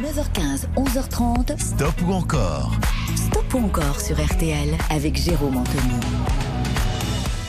9h15, 11h30. Stop ou encore Stop ou encore sur RTL avec Jérôme Anthony.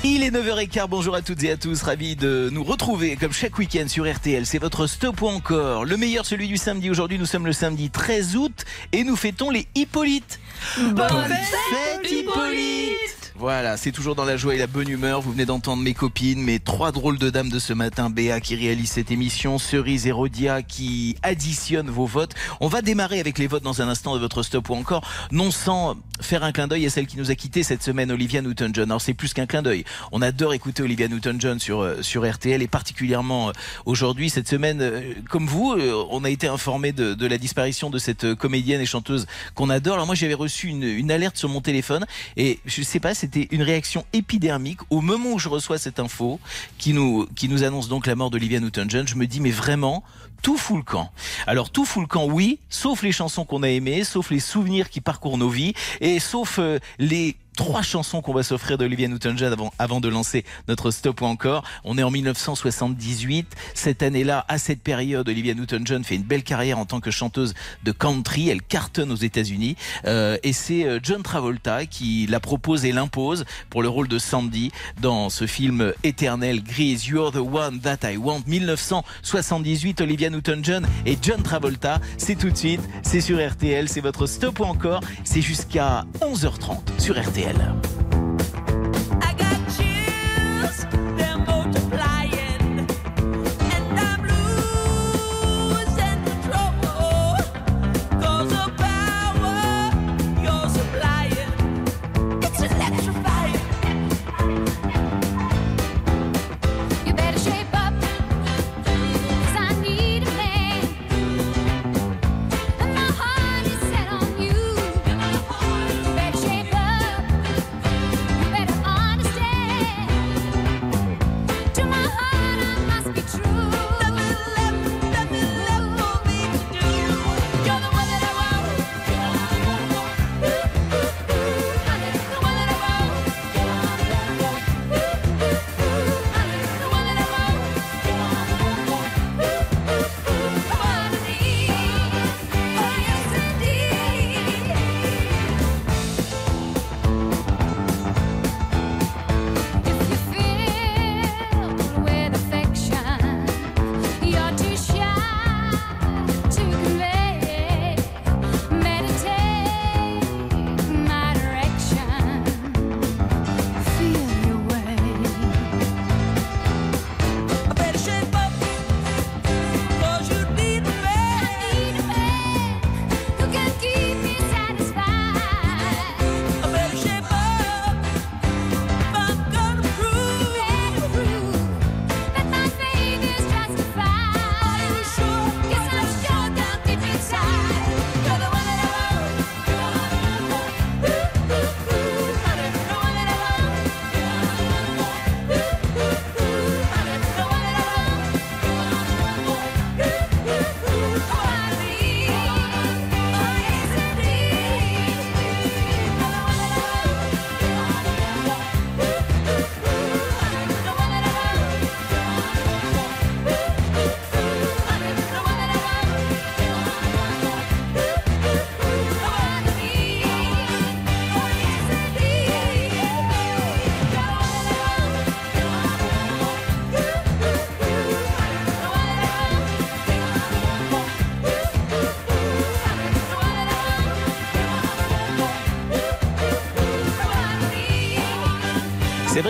Il est 9h15, bonjour à toutes et à tous, ravi de nous retrouver comme chaque week-end sur RTL. C'est votre stop ou encore, le meilleur celui du samedi. Aujourd'hui, nous sommes le samedi 13 août et nous fêtons les Hippolytes. Bonne fête Hippolyte voilà, c'est toujours dans la joie et la bonne humeur. Vous venez d'entendre mes copines, mes trois drôles de dames de ce matin, Béa qui réalise cette émission, Cerise et Rodia qui additionne vos votes. On va démarrer avec les votes dans un instant de votre stop ou encore, non sans faire un clin d'œil à celle qui nous a quitté cette semaine, Olivia Newton-John. Alors c'est plus qu'un clin d'œil. On adore écouter Olivia Newton-John sur, euh, sur RTL et particulièrement euh, aujourd'hui, cette semaine, euh, comme vous, on a été informé de, de, la disparition de cette comédienne et chanteuse qu'on adore. Alors moi j'avais reçu une, une alerte sur mon téléphone et je sais pas, c'était une réaction épidermique au moment où je reçois cette info qui nous, qui nous annonce donc la mort d'Olivia Newton-John. Je me dis, mais vraiment, tout fout le camp. Alors tout fout le camp, oui, sauf les chansons qu'on a aimées, sauf les souvenirs qui parcourent nos vies, et sauf euh, les trois chansons qu'on va s'offrir d'Olivia Newton-John avant, avant de lancer notre stop ou encore. On est en 1978. Cette année-là, à cette période, Olivia Newton-John fait une belle carrière en tant que chanteuse de country. Elle cartonne aux États-Unis. Euh, et c'est euh, John Travolta qui la propose et l'impose pour le rôle de Sandy dans ce film éternel Grease. You're the one that I want. 1978, Olivia Newton-John et John Travolta. C'est tout de suite. C'est sur RTL. C'est votre stop ou encore. C'est jusqu'à 11h30 sur RTL. RTL.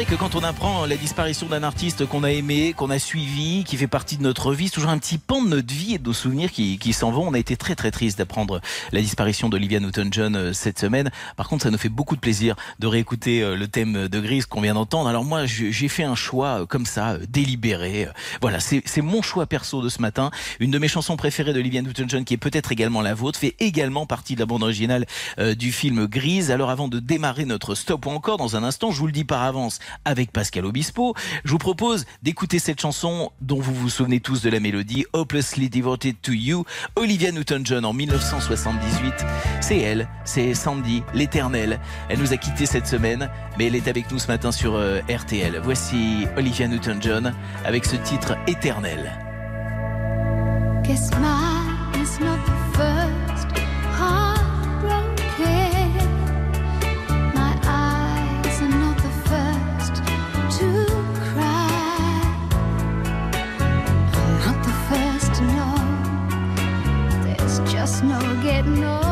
Vrai que quand on apprend la disparition d'un artiste qu'on a aimé, qu'on a suivi, qui fait partie de notre vie, c'est toujours un petit pan de notre vie et de nos souvenirs qui, qui s'en vont. On a été très très triste d'apprendre la disparition d'Olivia Newton-John euh, cette semaine. Par contre, ça nous fait beaucoup de plaisir de réécouter euh, le thème de Grise qu'on vient d'entendre. Alors moi, j'ai fait un choix euh, comme ça, délibéré. Voilà, c'est mon choix perso de ce matin. Une de mes chansons préférées d'Olivia Newton-John, qui est peut-être également la vôtre, fait également partie de la bande originale du film Grise. Alors avant de démarrer notre stop ou encore dans un instant, je vous le dis par avance, avec Pascal Obispo. Je vous propose d'écouter cette chanson dont vous vous souvenez tous de la mélodie, Hopelessly Devoted to You, Olivia Newton-John en 1978. C'est elle, c'est Sandy, l'éternelle. Elle nous a quittés cette semaine, mais elle est avec nous ce matin sur euh, RTL. Voici Olivia Newton-John avec ce titre éternel. getting old.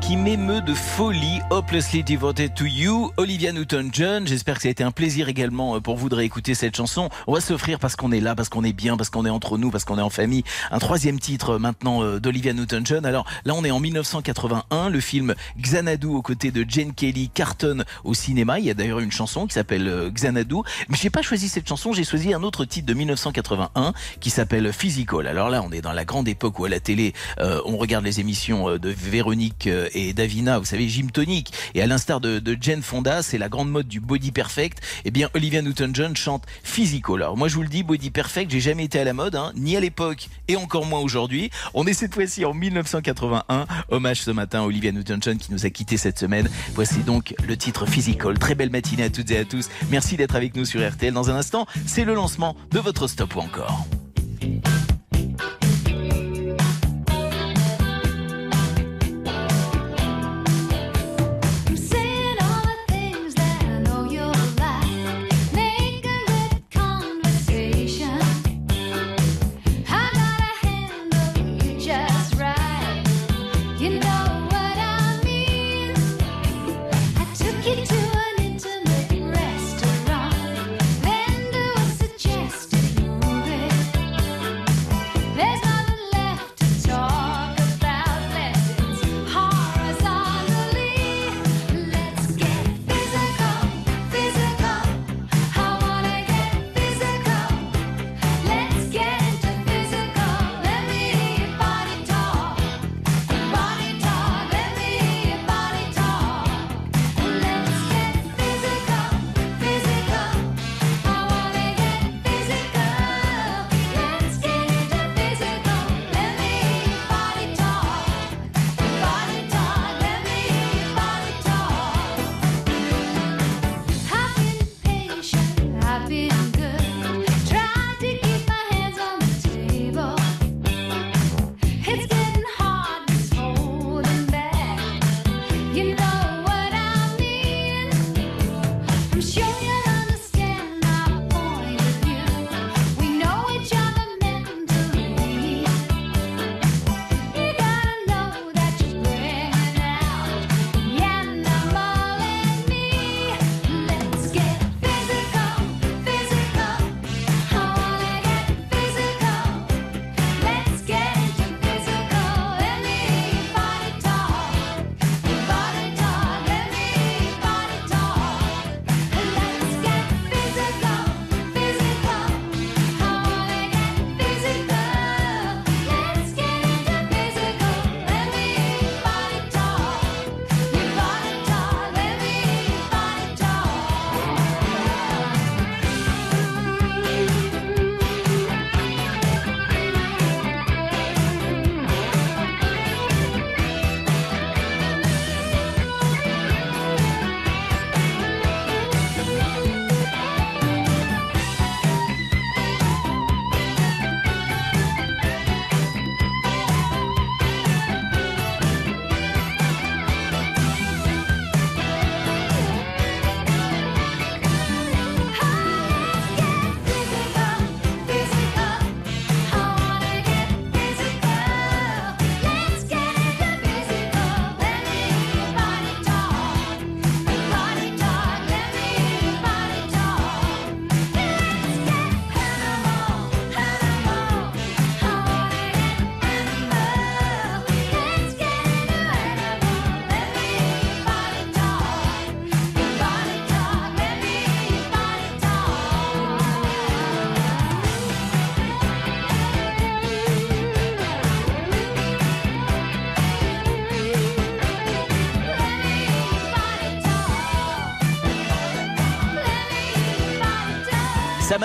Qui m'émeut de folie, Hopelessly Devoted to You, Olivia Newton-John. J'espère que ça a été un plaisir également euh, pour vous de réécouter cette chanson. On va s'offrir parce qu'on est là, parce qu'on est bien, parce qu'on est entre nous, parce qu'on est en famille. Un troisième titre euh, maintenant euh, d'Olivia Newton-John. Alors là, on est en 1981. Le film Xanadu aux côtés de Jane Kelly cartonne au cinéma. Il y a d'ailleurs une chanson qui s'appelle Xanadu. Mais j'ai pas choisi cette chanson, j'ai choisi un autre titre de 1981 qui s'appelle Physical. Alors là, on est dans la grande époque où à la télé, on regarde les émissions de Véronique et Davina, vous savez, Gym Tonic. Et à l'instar de, de Fonda, c'est la grande mode du body perfect. Eh bien, Olivia Newton-John chante Physical. Alors moi, je vous le dis, body perfect, j'ai jamais été à la mode, hein, ni à l'époque et encore moins aujourd'hui. On est cette fois-ci en 1981. Hommage ce matin à Olivia Newton-John qui nous a quitté cette semaine. Voici donc le titre Physical. Très belle matinée à toutes et à tous. Merci d'être avec nous sur RTL. Dans un instant, c'est le lancement de votre stop ou encore.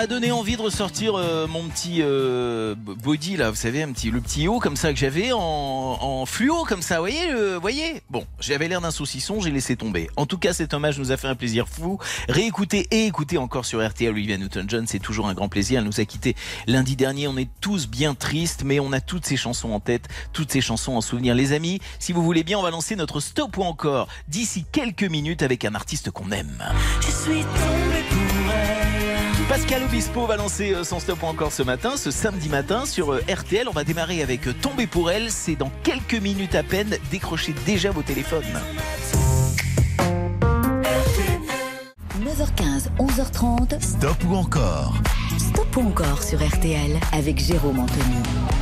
M'a donné envie de ressortir euh, mon petit euh, body là, vous savez, un petit, le petit haut comme ça que j'avais en, fluo comme ça, vous voyez, le- voyez. Bon, j'avais l'air d'un saucisson, j'ai laissé tomber. En tout cas, cet hommage nous a fait un plaisir fou. Réécouter et écouter encore sur RTL Olivia Newton-John, c'est toujours un grand plaisir. Elle nous a quitté lundi dernier. On est tous bien tristes, mais on a toutes ces chansons en tête, toutes ces chansons en souvenir. Les amis, si vous voulez bien, on va lancer notre stop ou encore d'ici quelques minutes avec un artiste qu'on aime. Je suis tombé pour. Pascal Obispo va lancer euh, son stop ou encore ce matin, ce samedi matin sur euh, RTL. On va démarrer avec euh, Tomber pour elle. C'est dans quelques minutes à peine. Décrochez déjà vos téléphones. 9h15, 11h30. Stop ou encore? Stop ou encore sur RTL avec Jérôme Anthony.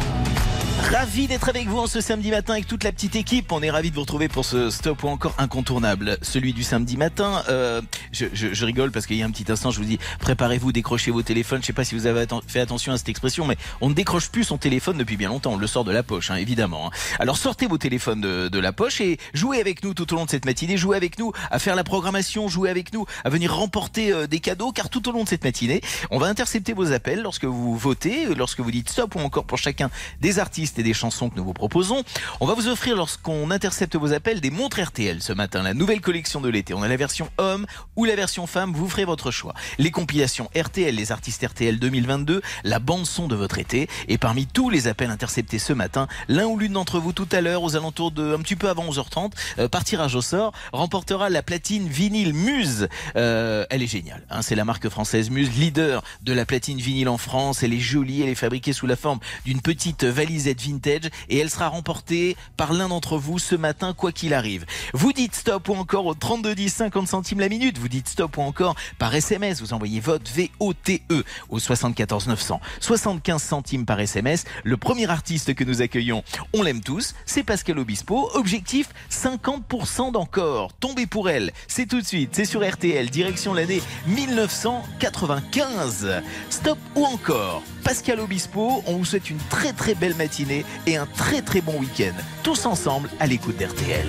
Ravi d'être avec vous en ce samedi matin avec toute la petite équipe. On est ravi de vous retrouver pour ce stop ou encore incontournable, celui du samedi matin. Euh, je, je- je rigole parce qu'il y a un petit instant, je vous dis, préparez-vous, décrochez vos téléphones. Je sais pas si vous avez fait attention à cette expression, mais on ne décroche plus son téléphone depuis bien longtemps. On le sort de la poche, hein, évidemment. hein. Alors sortez vos téléphones de, de la poche et jouez avec nous tout au long de cette matinée. Jouez avec nous à faire la programmation, jouez avec nous à venir remporter euh, des cadeaux, car tout au long de cette matinée, on va intercepter vos appels lorsque vous votez, lorsque vous dites stop ou encore pour chacun des artistes et des chansons que nous vous proposons. On va vous offrir, lorsqu'on intercepte vos appels, des montres RTL ce matin, la nouvelle collection de l'été. On a la version homme ou la version femme, vous ferez votre choix. Les compilations RTL, les artistes RTL 2022, la bande son de votre été. Et parmi tous les appels interceptés ce matin, l'un ou l'une d'entre vous tout à l'heure, aux alentours de un petit peu avant 11h30, euh, par tirage au sort, remportera la platine vinyle Muse. Euh, elle est géniale. hein. c'est la marque française Muse, leader de la platine vinyle en France. Elle est jolie, elle est fabriquée sous la forme d'une petite valisette vintage et elle sera remportée par l'un d'entre vous ce matin, quoi qu'il arrive. Vous dites stop ou encore au 32 10 50 centimes la minute. Vous dites stop ou encore par SMS. Vous envoyez vote VOTE au 74 900. 75 centimes par SMS. Le premier artiste que nous accueillons, on l'aime tous, c'est Pascal Obispo. Objectif 50% d'encore. Tombé pour elle. C'est tout de suite. C'est sur RTL. Direction l'année 1995. Stop ou encore Pascal Obispo, on vous souhaite une très très belle matinée et un très très bon week-end. Tous ensemble à l'écoute d'RTL.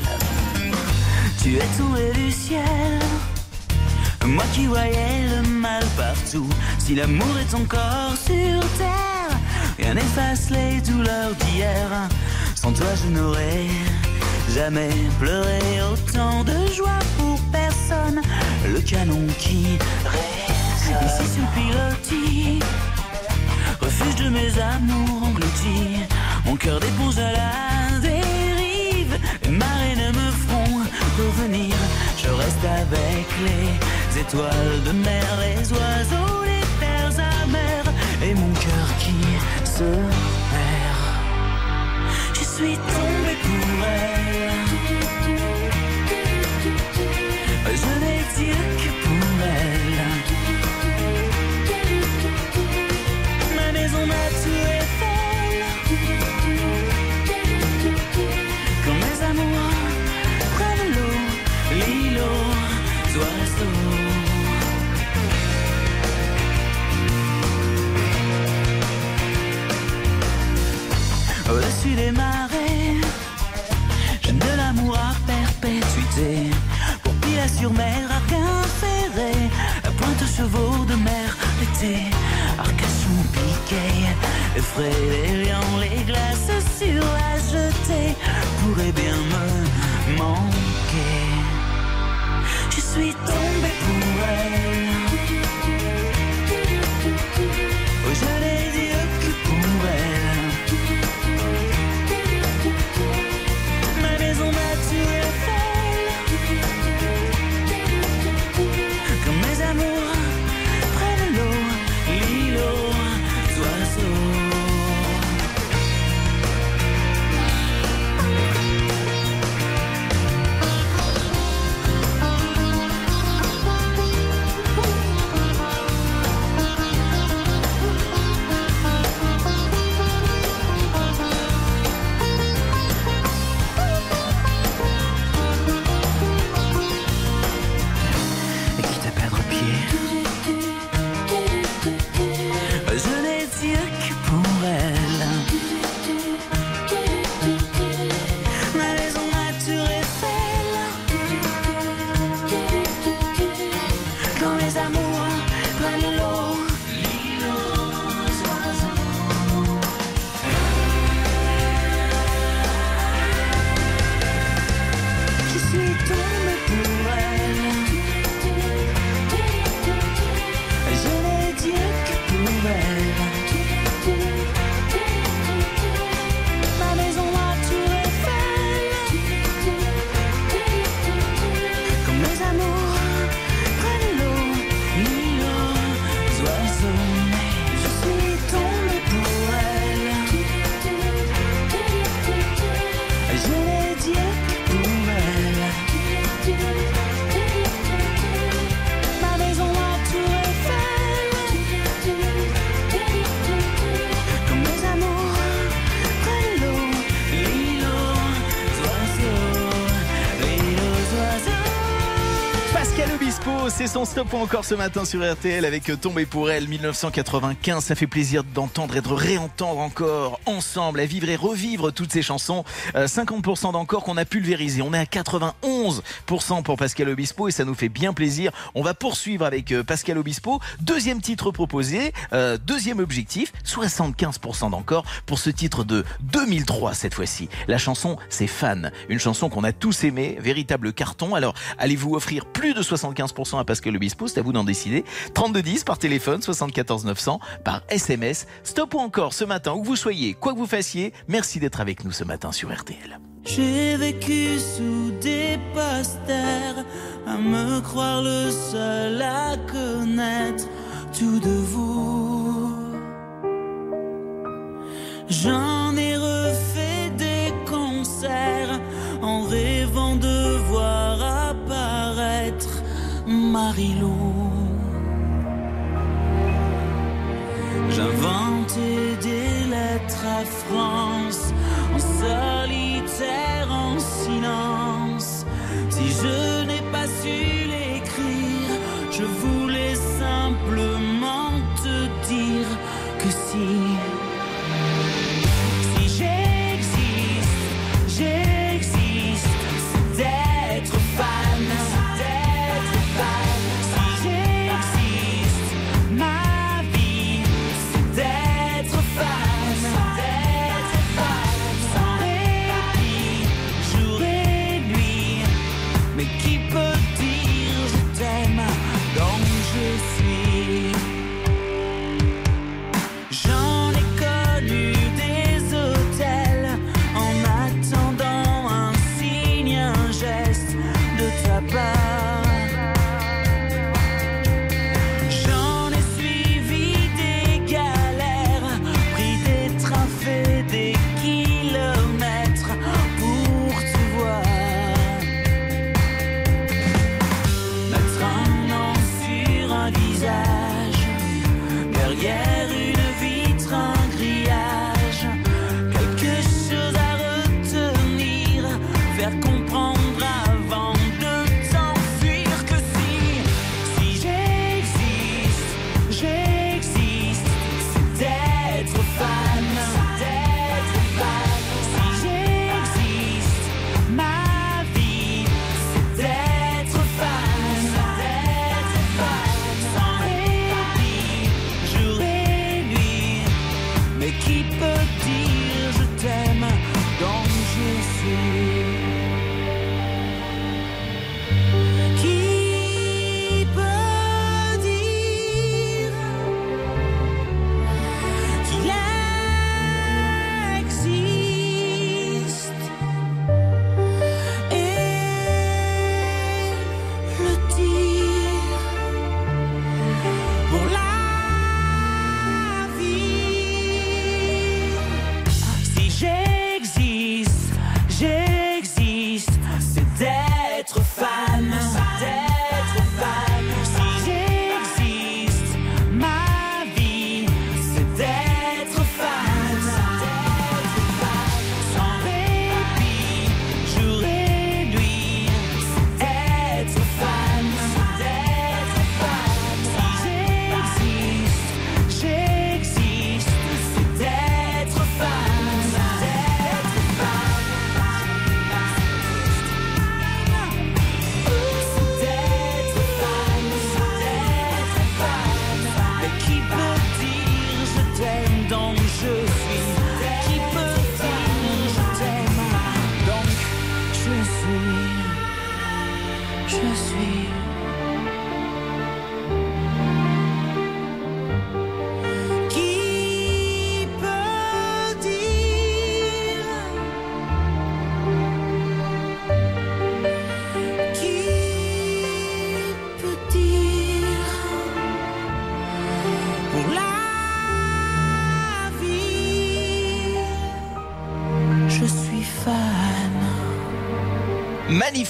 Tu es tombé du ciel. Moi qui voyais le mal partout. Si l'amour est encore sur terre, rien n'efface les douleurs d'hier. Sans toi, je n'aurais jamais pleuré autant de joie pour personne. Le canon qui résonne. Ici sur pilotis, refuge de mes amours engloutis. Mon cœur d'éponge à la dérive. Les marées ne me feront revenir. Je reste avec les étoiles de mer, les oiseaux, les terres amères. Et mon cœur qui se perd. Je suis Au-dessus des marées, je de l'amour à perpétuité. Pour Pila sur mer, Arquin ferré, à pointe chevaux de mer, l'été, Arcachon piqué, effraie les lions, les glaces sur la jetée, pourrait bien me manquer. Je suis tombé pour elle. Encore ce matin sur RTL avec euh, Tombé pour elle 1995. Ça fait plaisir d'entendre et de réentendre encore ensemble, à vivre et revivre toutes ces chansons. Euh, 50% d'encore qu'on a pulvérisé. On est à 91% pour Pascal Obispo et ça nous fait bien plaisir. On va poursuivre avec euh, Pascal Obispo. Deuxième titre proposé, euh, deuxième objectif, 75% d'encore pour ce titre de 2003 cette fois-ci. La chanson c'est Fan, une chanson qu'on a tous aimé, véritable carton. Alors allez-vous offrir plus de 75% à Pascal Obispo, c'est à vous d'en décider. 3210 par téléphone, 74 900 par SMS. Stop ou encore ce matin où que vous soyez, quoi que vous fassiez, merci d'être avec nous ce matin sur RTL. J'ai vécu sous des posters, à me croire le seul à connaître tout de vous. J'en ai refait Marilou. J'inventais des lettres à France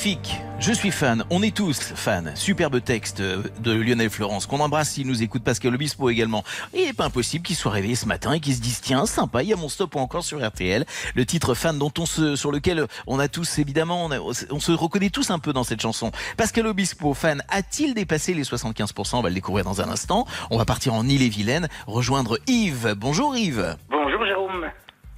Magnifique Je suis fan, on est tous fans. Superbe texte euh, de Lionel Florence, qu'on embrasse s'il nous écoute, Pascal Obispo également. Et il n'est pas impossible qu'il soit réveillé ce matin et qu'il se dise tiens, sympa, il y a mon stop ou encore sur RTL. Le titre fan dont on se, sur lequel on a tous évidemment, on, a- on se reconnaît tous un peu dans cette chanson. Pascal Obispo, fan, a-t-il dépassé les 75% On va le découvrir dans un instant. On va partir en Ille-et-Vilaine, rejoindre Yves. Bonjour Yves. Bonjour Jérôme.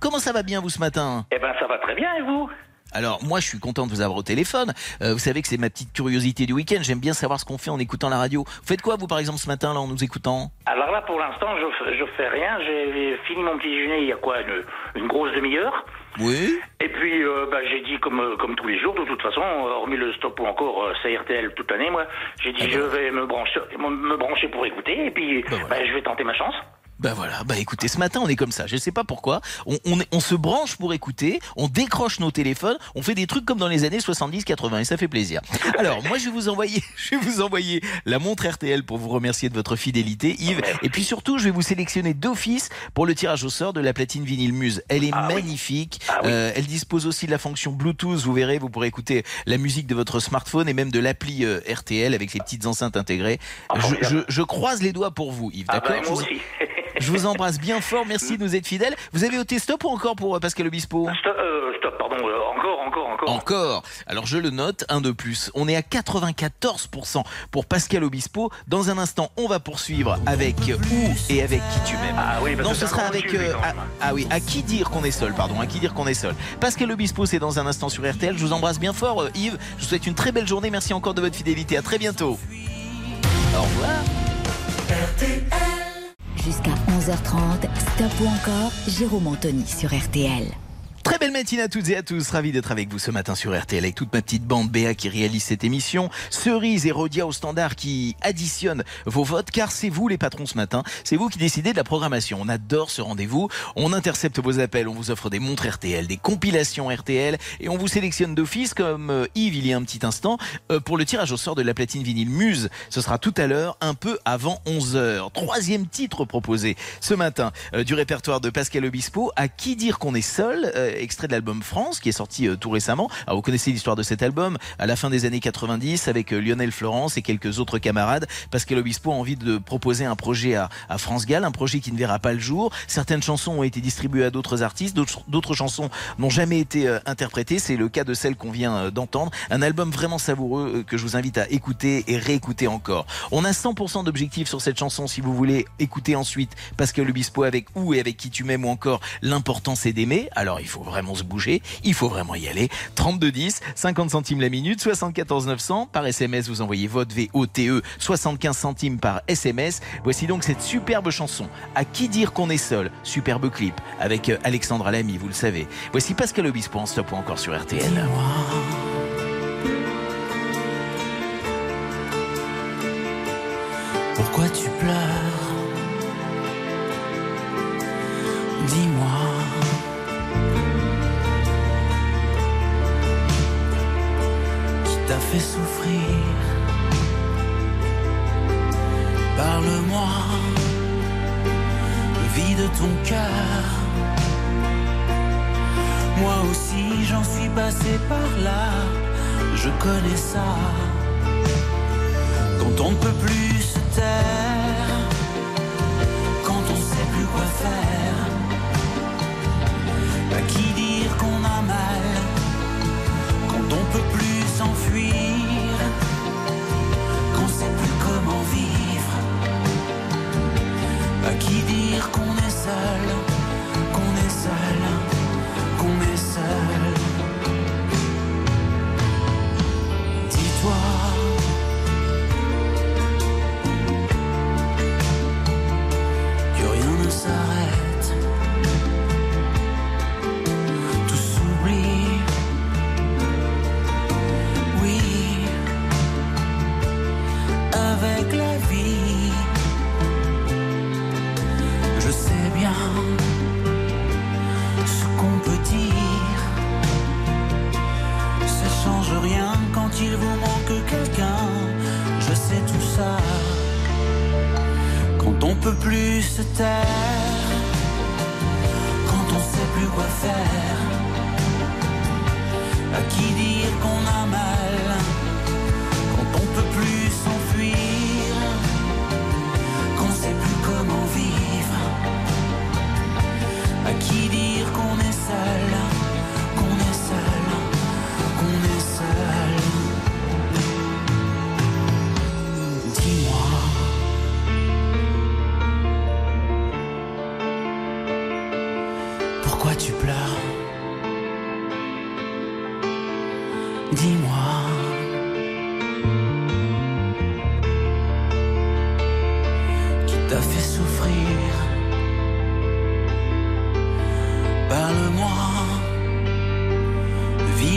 Comment ça va bien vous ce matin? Eh ben ça va très bien et vous? Alors moi je suis content de vous avoir au téléphone. Euh, vous savez que c'est ma petite curiosité du week-end. J'aime bien savoir ce qu'on fait en écoutant la radio. Vous faites quoi vous par exemple ce matin là en nous écoutant? Alors là pour l'instant je, je fais rien. J'ai fini mon petit déjeuner il y a quoi une, une grosse demi-heure. Oui. Et puis euh, bah, j'ai dit comme euh, comme tous les jours de toute façon, hormis le stop ou encore CRTL toute l'année, moi j'ai dit Ah je vais me brancher me, me brancher pour écouter et puis Bah voilà. bah, je vais tenter ma chance. Bah voilà, bah écoutez, ce matin on est comme ça, je sais pas pourquoi, on, on, on se branche pour écouter, on décroche nos téléphones, on fait des trucs comme dans les années 70-80 et ça fait plaisir. Alors moi je vais vous envoyer, je vais vous envoyer la montre RTL pour vous remercier de votre fidélité Yves, et puis surtout je vais vous sélectionner d'office pour le tirage au sort de la platine vinyle Muse. Elle est Ah oui. magnifique, Ah oui. Euh, elle dispose aussi de la fonction Bluetooth, vous verrez, vous pourrez écouter la musique de votre smartphone et même de l'appli euh, RTL avec les petites enceintes intégrées. Ah, Je, je- je croise les doigts pour vous Yves, Ah d'accord? bah, Je vous- embrasse bien fort, merci de nous être fidèles. Vous avez ôté stop ou encore pour euh, Pascal Obispo stop, euh, stop, pardon, euh, encore, encore, encore. Encore. Alors je le note, un de plus. On est à 94% pour Pascal Obispo. Dans un instant, on va poursuivre avec Où et avec qui tu m'aimes. Ah oui, parce Non, que ce c'est un sera avec euh, ah, ah oui, à qui dire qu'on est seul, pardon, à qui dire qu'on est seul. Pascal Obispo, c'est dans un instant sur RTL. Je vous embrasse bien fort, euh, Yves. Je vous souhaite une très belle journée. Merci encore de votre fidélité. À très bientôt. Au revoir. Jusqu'à 11h30, Stop ou encore, Jérôme Anthony sur RTL. Très belle matinée à toutes et à tous, ravi d'être avec vous ce matin sur RTL avec toute ma petite bande Béa qui réalise cette émission, Cerise et Rodia au standard qui additionnent vos votes car c'est vous les patrons ce matin, c'est vous qui décidez de la programmation. On adore ce rendez-vous, on intercepte vos appels, on vous offre des montres RTL, des compilations RTL et on vous sélectionne d'office comme euh, Yves il y a un petit instant euh, pour le tirage au sort de la platine vinyle Muse. Ce sera tout à l'heure, un peu avant 11h. Troisième titre proposé ce matin euh, du répertoire de Pascal Obispo, à qui dire qu'on est seul, extrait de l'album France qui est sorti euh, tout récemment. Alors, vous connaissez l'histoire de cet album, à la fin des années 90 avec euh, Lionel Florence et quelques autres camarades. Pascal Obispo a envie de proposer un projet à, à France Gall, un projet qui ne verra pas le jour. Certaines chansons ont été distribuées à d'autres artistes, d'autres chansons n'ont jamais été euh, interprétées. C'est le cas de celle qu'on vient d'entendre. Un album vraiment savoureux que je vous invite à écouter et réécouter encore. On a 100% d'objectifs sur cette chanson si vous voulez écouter ensuite Pascal Obispo avec où et avec qui tu m'aimes ou encore l'important c'est d'aimer. Alors il faut vraiment se bouger, il faut vraiment y aller. 32 10, 50 centimes la minute, 74 900 par SMS vous envoyez vote VOTE 75 centimes par SMS. Voici donc cette superbe chanson À qui dire qu'on est seul, superbe clip avec euh, Alexandre Alamy, vous le savez. Voici Pascal Obispo en stop encore sur RTL. Pourquoi tu pleures? Dis-moi. T'a fait souffrir Parle-moi. Vide ton cœur. Moi aussi j'en suis passé par là. Je connais ça quand on ne peut plus se taire, quand on sait plus quoi faire. À qui qu'on est seul,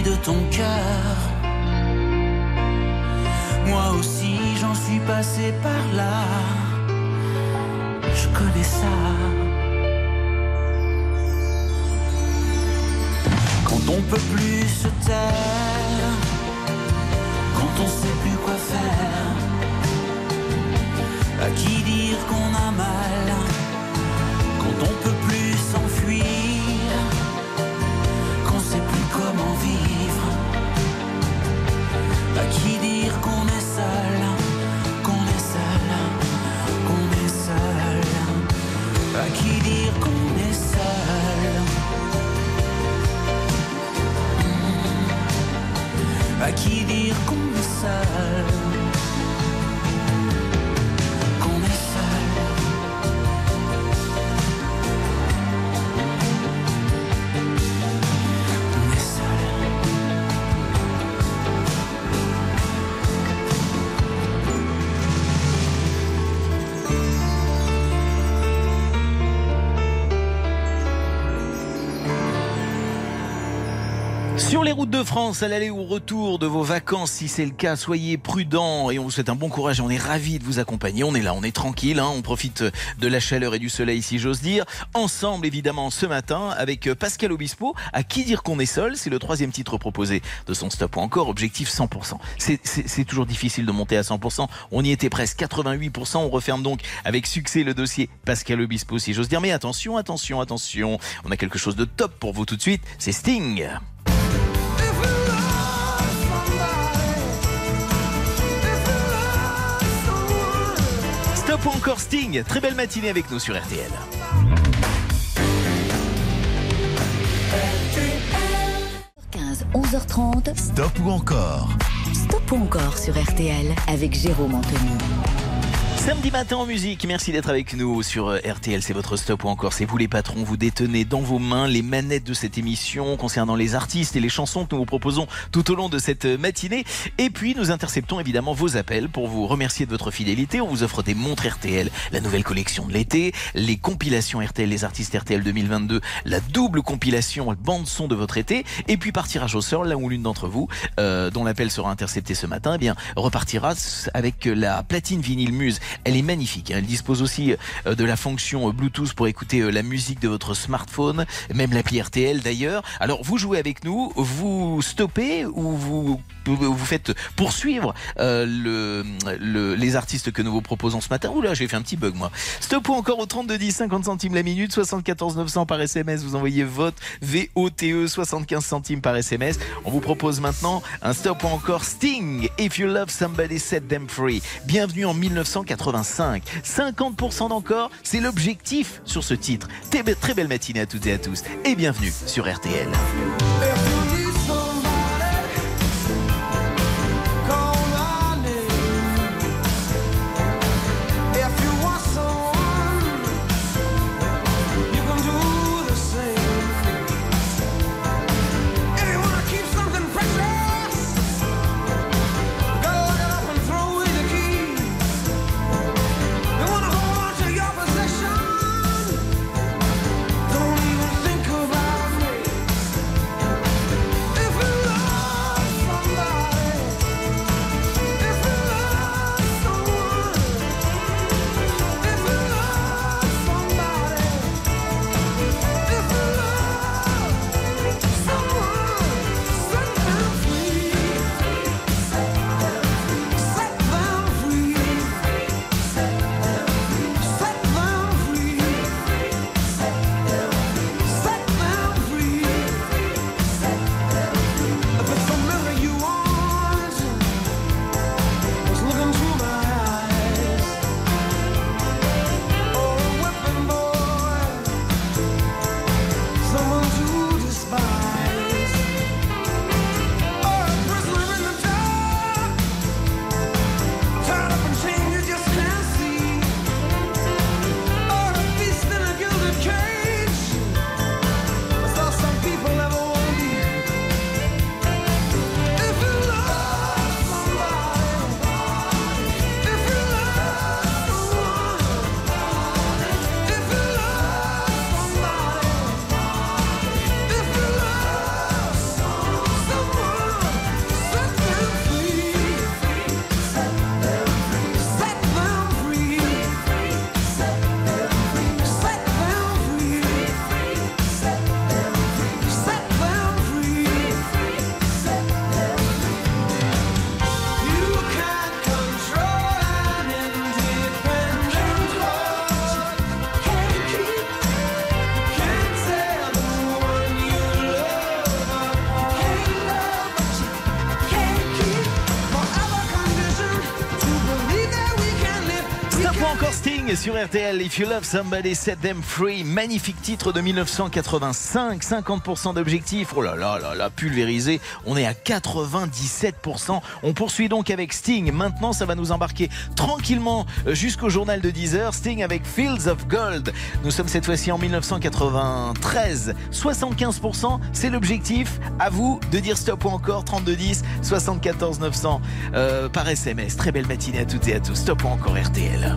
Vide ton cœur. Moi aussi j'en suis passé par là. Je connais ça. Quand on peut plus se taire, quand on sait plus quoi faire, à qui dire qu'on a mal, À qui dire routes de France, à l'aller ou retour de vos vacances, si c'est le cas, soyez prudents et on vous souhaite un bon courage on est ravis de vous accompagner. On est là, on est tranquille, hein, on profite de la chaleur et du soleil si j'ose dire. Ensemble évidemment ce matin avec Pascal Obispo, à qui dire qu'on est seul, c'est le troisième titre proposé de son stop ou encore, objectif 100%. C'est- C'est c'est toujours difficile de monter à 100%, on y était presque 88%, on referme donc avec succès le dossier Pascal Obispo si j'ose dire. Mais attention, attention, attention, on a quelque chose de top pour vous tout de suite, c'est Sting. Stop ou encore Sting. Très belle matinée avec nous sur RTL. 15, 11h30. Stop ou encore? Stop ou encore sur RTL avec Jérôme Anthony. Samedi matin en musique, merci d'être avec nous sur euh, RTL, c'est votre stop ou encore c'est vous les patrons, vous détenez dans vos mains les manettes de cette émission concernant les artistes et les chansons que nous vous proposons tout au long de cette euh, matinée. Et puis nous interceptons évidemment vos appels pour vous remercier de votre fidélité. On vous offre des montres RTL, la nouvelle collection de l'été, les compilations RTL, les artistes RTL 2022, la double compilation bande son de votre été, et puis par tirage au sort, là où l'une d'entre vous, euh, dont l'appel sera intercepté ce matin, eh bien repartira avec la platine vinyle Muse. Elle est magnifique. hein. Elle dispose aussi euh, de la fonction euh, Bluetooth pour écouter euh, la musique de votre smartphone, même l'appli RTL d'ailleurs. Alors vous jouez avec nous, vous stoppez ou vous faites poursuivre le, le- les artistes que nous vous proposons ce matin? Oula, j'ai fait un petit bug moi. Stop ou encore au 32 10 50 centimes la minute, 74 900 par SMS. Vous envoyez vote VOTE 75 centimes par SMS. On vous propose maintenant un stop ou encore Sting. If you love somebody, set them free. Bienvenue en 1985. 50% d'encore, c'est l'objectif sur ce titre. Très belle matinée à toutes et à tous et bienvenue sur RTL. Sur RTL. If you love somebody, set them free. Magnifique titre de 1985. 50% d'objectifs. Oh là là là là, pulvérisé. On est à 97%. On poursuit donc avec Sting. Maintenant, ça va nous embarquer tranquillement jusqu'au journal de 10h. Sting avec Fields of Gold. Nous sommes cette fois-ci en 1993. 75%, c'est l'objectif. À vous de dire stop ou encore. 3210, 74 900 euh, par SMS. Très belle matinée à toutes et à tous. Stop ou encore RTL.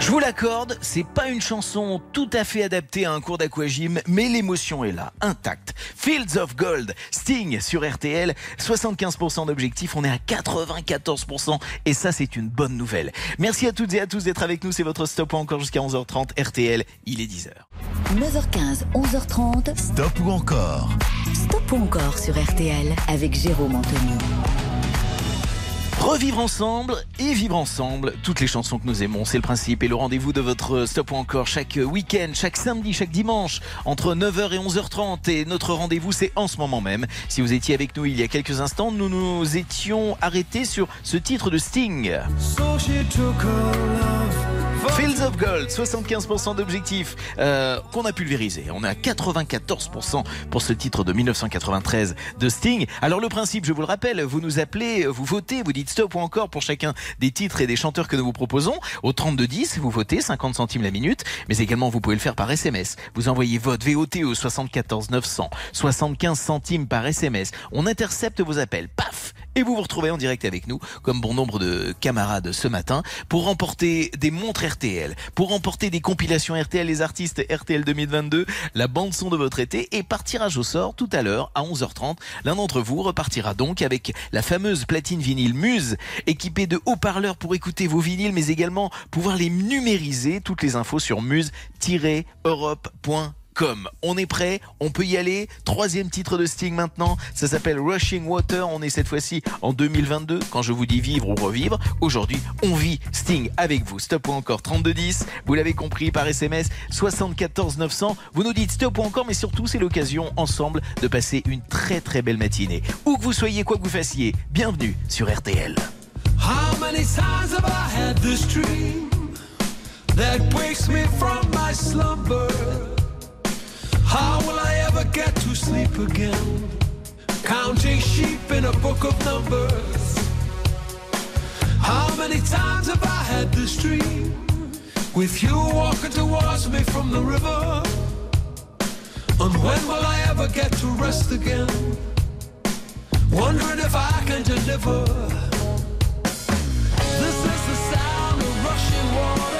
Je vous l'accorde, c'est pas une chanson tout à fait adaptée à un cours d'aquagym, mais l'émotion est là, intacte. Fields of Gold, Sting sur RTL, 75% d'objectifs, on est à 94% et ça c'est une bonne nouvelle. Merci à toutes et à tous d'être avec nous, c'est votre stop encore jusqu'à 11h30 RTL, il est 10h. 9h15, 11h30. Stop ou encore Stop ou encore sur RTL avec Jérôme Anthony. Revivre ensemble et vivre ensemble toutes les chansons que nous aimons, c'est le principe et le rendez-vous de votre stop ou encore chaque week-end, chaque samedi, chaque dimanche entre 9h et 11h30 et notre rendez-vous c'est en ce moment même. Si vous étiez avec nous il y a quelques instants, nous nous étions arrêtés sur ce titre de Sting. Fields of Gold, 75% d'objectifs euh, qu'on a pulvérisé. On est à 94% pour ce titre de 1993 de Sting. Alors le principe, je vous le rappelle, vous nous appelez, vous votez, vous dites stop ou encore pour chacun des titres et des chanteurs que nous vous proposons. Au 3210, vous votez 50 centimes la minute, mais également vous pouvez le faire par SMS. Vous envoyez vote VOT au 74 900, 75 centimes par SMS. On intercepte vos appels, paf Et vous vous retrouvez en direct avec nous, comme bon nombre de camarades ce matin, pour remporter des montres RTL, pour remporter des compilations RTL, les artistes RTL 2022, la bande son de votre été et par tirage au sort tout à l'heure à 11h30. L'un d'entre vous repartira donc avec la fameuse platine vinyle Muse, équipée de haut-parleurs pour écouter vos vinyles, mais également pouvoir les numériser. Toutes les infos sur muse-europe.com. On est prêt, on peut y aller. Troisième titre de Sting maintenant, ça s'appelle Rushing Water. On est cette fois-ci en 2022. Quand je vous dis vivre ou revivre, aujourd'hui on vit Sting avec vous. Stop ou encore 3210. Vous l'avez compris par SMS 74 900. Vous nous dites stop ou encore, mais surtout c'est l'occasion ensemble de passer une très très belle matinée. Où que vous soyez, quoi que vous fassiez, bienvenue sur RTL. How will I ever get to sleep again? Counting sheep in a book of numbers. How many times have I had this dream with you walking towards me from the river? And when will I ever get to rest again? Wondering if I can deliver. This is the sound of rushing water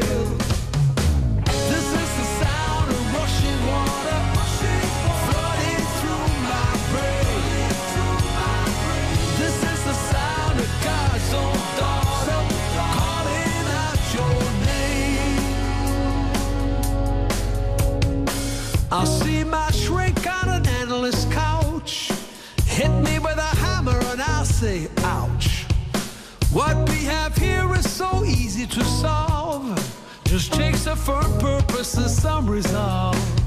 To solve. Just takes a firm purpose and some resolve.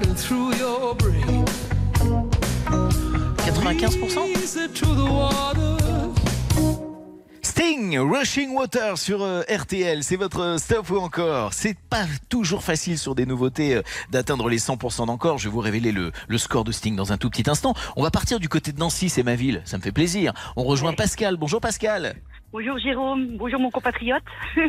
95% Rushing Water sur euh, RTL, c'est votre euh, stop ou encore? C'est pas toujours facile sur des nouveautés euh, d'atteindre les 100% d'encore. Je vais vous révéler le, le score de Sting dans un tout petit instant. On va partir du côté de Nancy, c'est ma ville, ça me fait plaisir. On rejoint Pascal. Bonjour Pascal. Bonjour Jérôme, bonjour mon compatriote.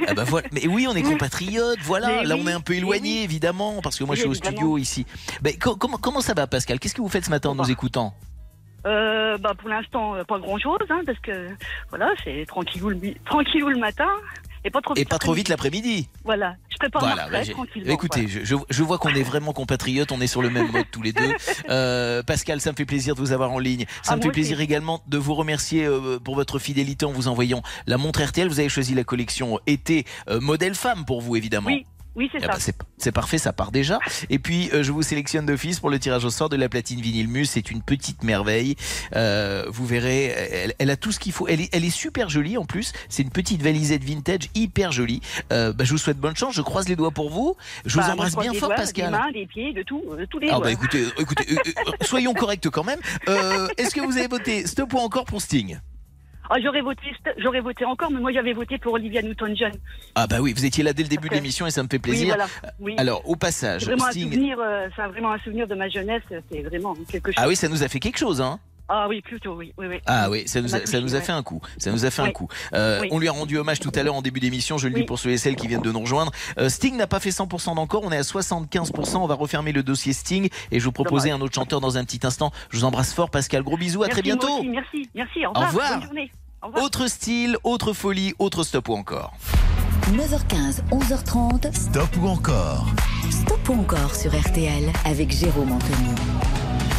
Ah bah voilà. Mais oui, on est compatriotes, voilà. Mais Là, oui, on est un peu éloigné, oui. évidemment, parce que moi, Oui, je suis au évidemment. studio ici. Mais co- comment, comment ça va, Pascal? Qu'est-ce que vous faites ce matin en Bah. nous écoutant? Euh, bah pour l'instant euh, pas grand chose, hein, parce que voilà c'est tranquillou le, tranquillou le matin et pas trop Et vite pas trop vite l'après-midi. Voilà, je prépare ma Voilà, retraite bah, tranquillement. écoutez, je, je- je vois qu'on est vraiment compatriotes, on est sur le même mode tous les deux. Euh, Pascal, ça me fait plaisir de vous avoir en ligne. Ça Ah, me fait plaisir aussi. également de vous remercier euh, pour votre fidélité en vous envoyant la montre RTL. Vous avez choisi la collection été euh, modèle femme pour vous, évidemment. Oui, oui c'est Ah ça. bah, c'est parfait, ça part déjà. Et puis, euh, je vous sélectionne d'office pour le tirage au sort de la platine vinyle Muse. C'est une petite merveille. Euh, vous verrez, elle, elle a tout ce qu'il faut. Elle est, elle est super jolie en plus. C'est une petite valisette vintage hyper jolie. Euh, bah, je vous souhaite bonne chance. Je croise les doigts pour vous. Je Bah, vous moi, embrasse bien les fort, doigts, Pascal. Des mains, des pieds, de tout, tous les Ah doigts. bah écoutez, écoutez, soyons corrects quand même. Est-ce que vous avez voté stop ou encore pour Sting? Ah, j'aurais voté, j'aurais voté encore, mais moi j'avais voté pour Olivia Newton-John. Ah bah oui, vous étiez là dès le début de l'émission et ça me fait Oui, plaisir. voilà. Oui. Alors, au passage, c'est vraiment un Sting. souvenir, euh, vraiment un souvenir de ma jeunesse. C'est vraiment quelque chose. Ah oui, ça nous a fait quelque chose, hein Ah oui, plutôt, oui, oui, oui. Ah oui, ça nous, a, ça nous fait un coup. Ça nous a fait un coup. Euh, Oui. On lui a rendu hommage tout à l'heure en début d'émission. Je le dis pour ceux et celles qui viennent de nous rejoindre. Euh, Sting n'a pas fait 100% d'encore. On est à 75%. On va refermer le dossier Sting et je vous proposer un autre chanteur dans un petit instant. Je vous embrasse fort, Pascal. Gros bisous. À Merci, très moi bientôt. aussi, merci, merci. Au Au revoir. revoir. Bonne journée. Au revoir. Autre style, autre folie, autre stop ou encore. 9h15, 11h30. Stop ou encore Stop ou encore sur RTL avec Jérôme Anthony.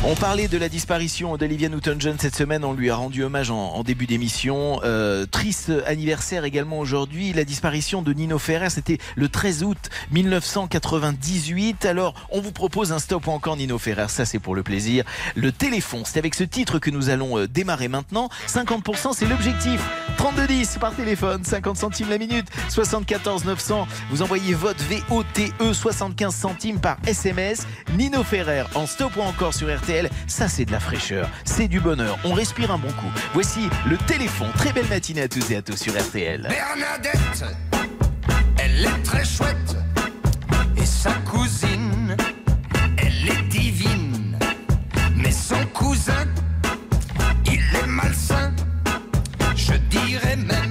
On parlait de la disparition d'Olivia Newton-John cette semaine. On lui a rendu hommage en, début d'émission. Euh, triste anniversaire également aujourd'hui. La disparition de Nino Ferrer, c'était le 13 août 1998. Alors, on vous propose un stop encore Nino Ferrer. Ça, c'est pour le plaisir. Le téléphone, c'est avec ce titre que nous allons euh, démarrer maintenant. 50%, c'est l'objectif. 3210 par téléphone, 50 centimes la minute, 74 900. Vous envoyez votre VOTE 75 centimes par SMS. Nino Ferrer en stop ou encore sur Ça, c'est de la fraîcheur. C'est du bonheur. On respire un bon coup. Voici le téléphone. Très belle matinée à tous et à tous sur RTL. Bernadette, elle est très chouette. Et sa cousine, elle est divine. Mais son cousin, il est malsain. Je dirais même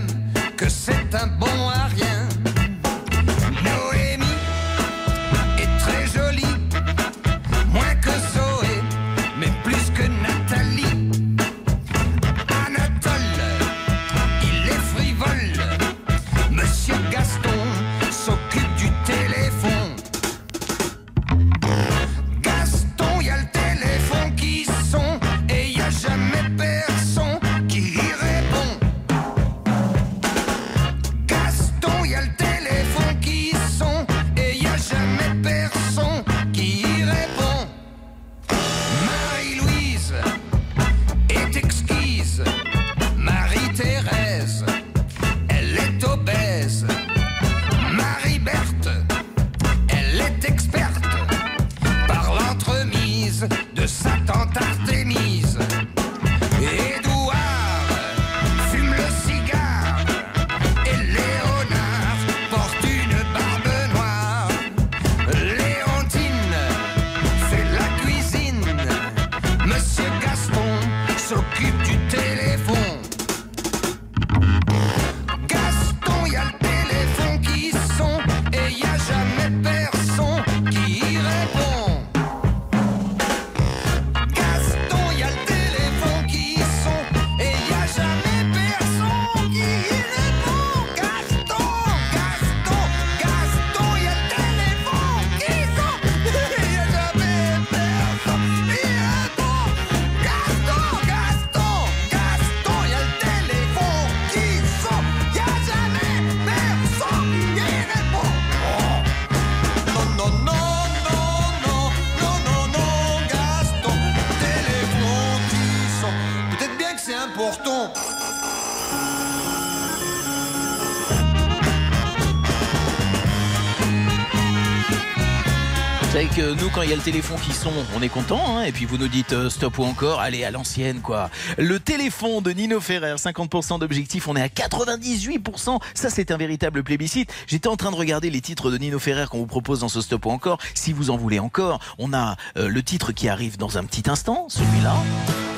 savez que nous, quand il y a le téléphone qui sonne, on est content. Hein et puis vous nous dites euh, stop ou encore. Allez, à l'ancienne, quoi. Le téléphone de Nino Ferrer, 50% d'objectif. On est à 98%. Ça, c'est un véritable plébiscite. J'étais en train de regarder les titres de Nino Ferrer qu'on vous propose dans ce stop ou encore. Si vous en voulez encore, on a euh, le titre qui arrive dans un petit instant, celui-là.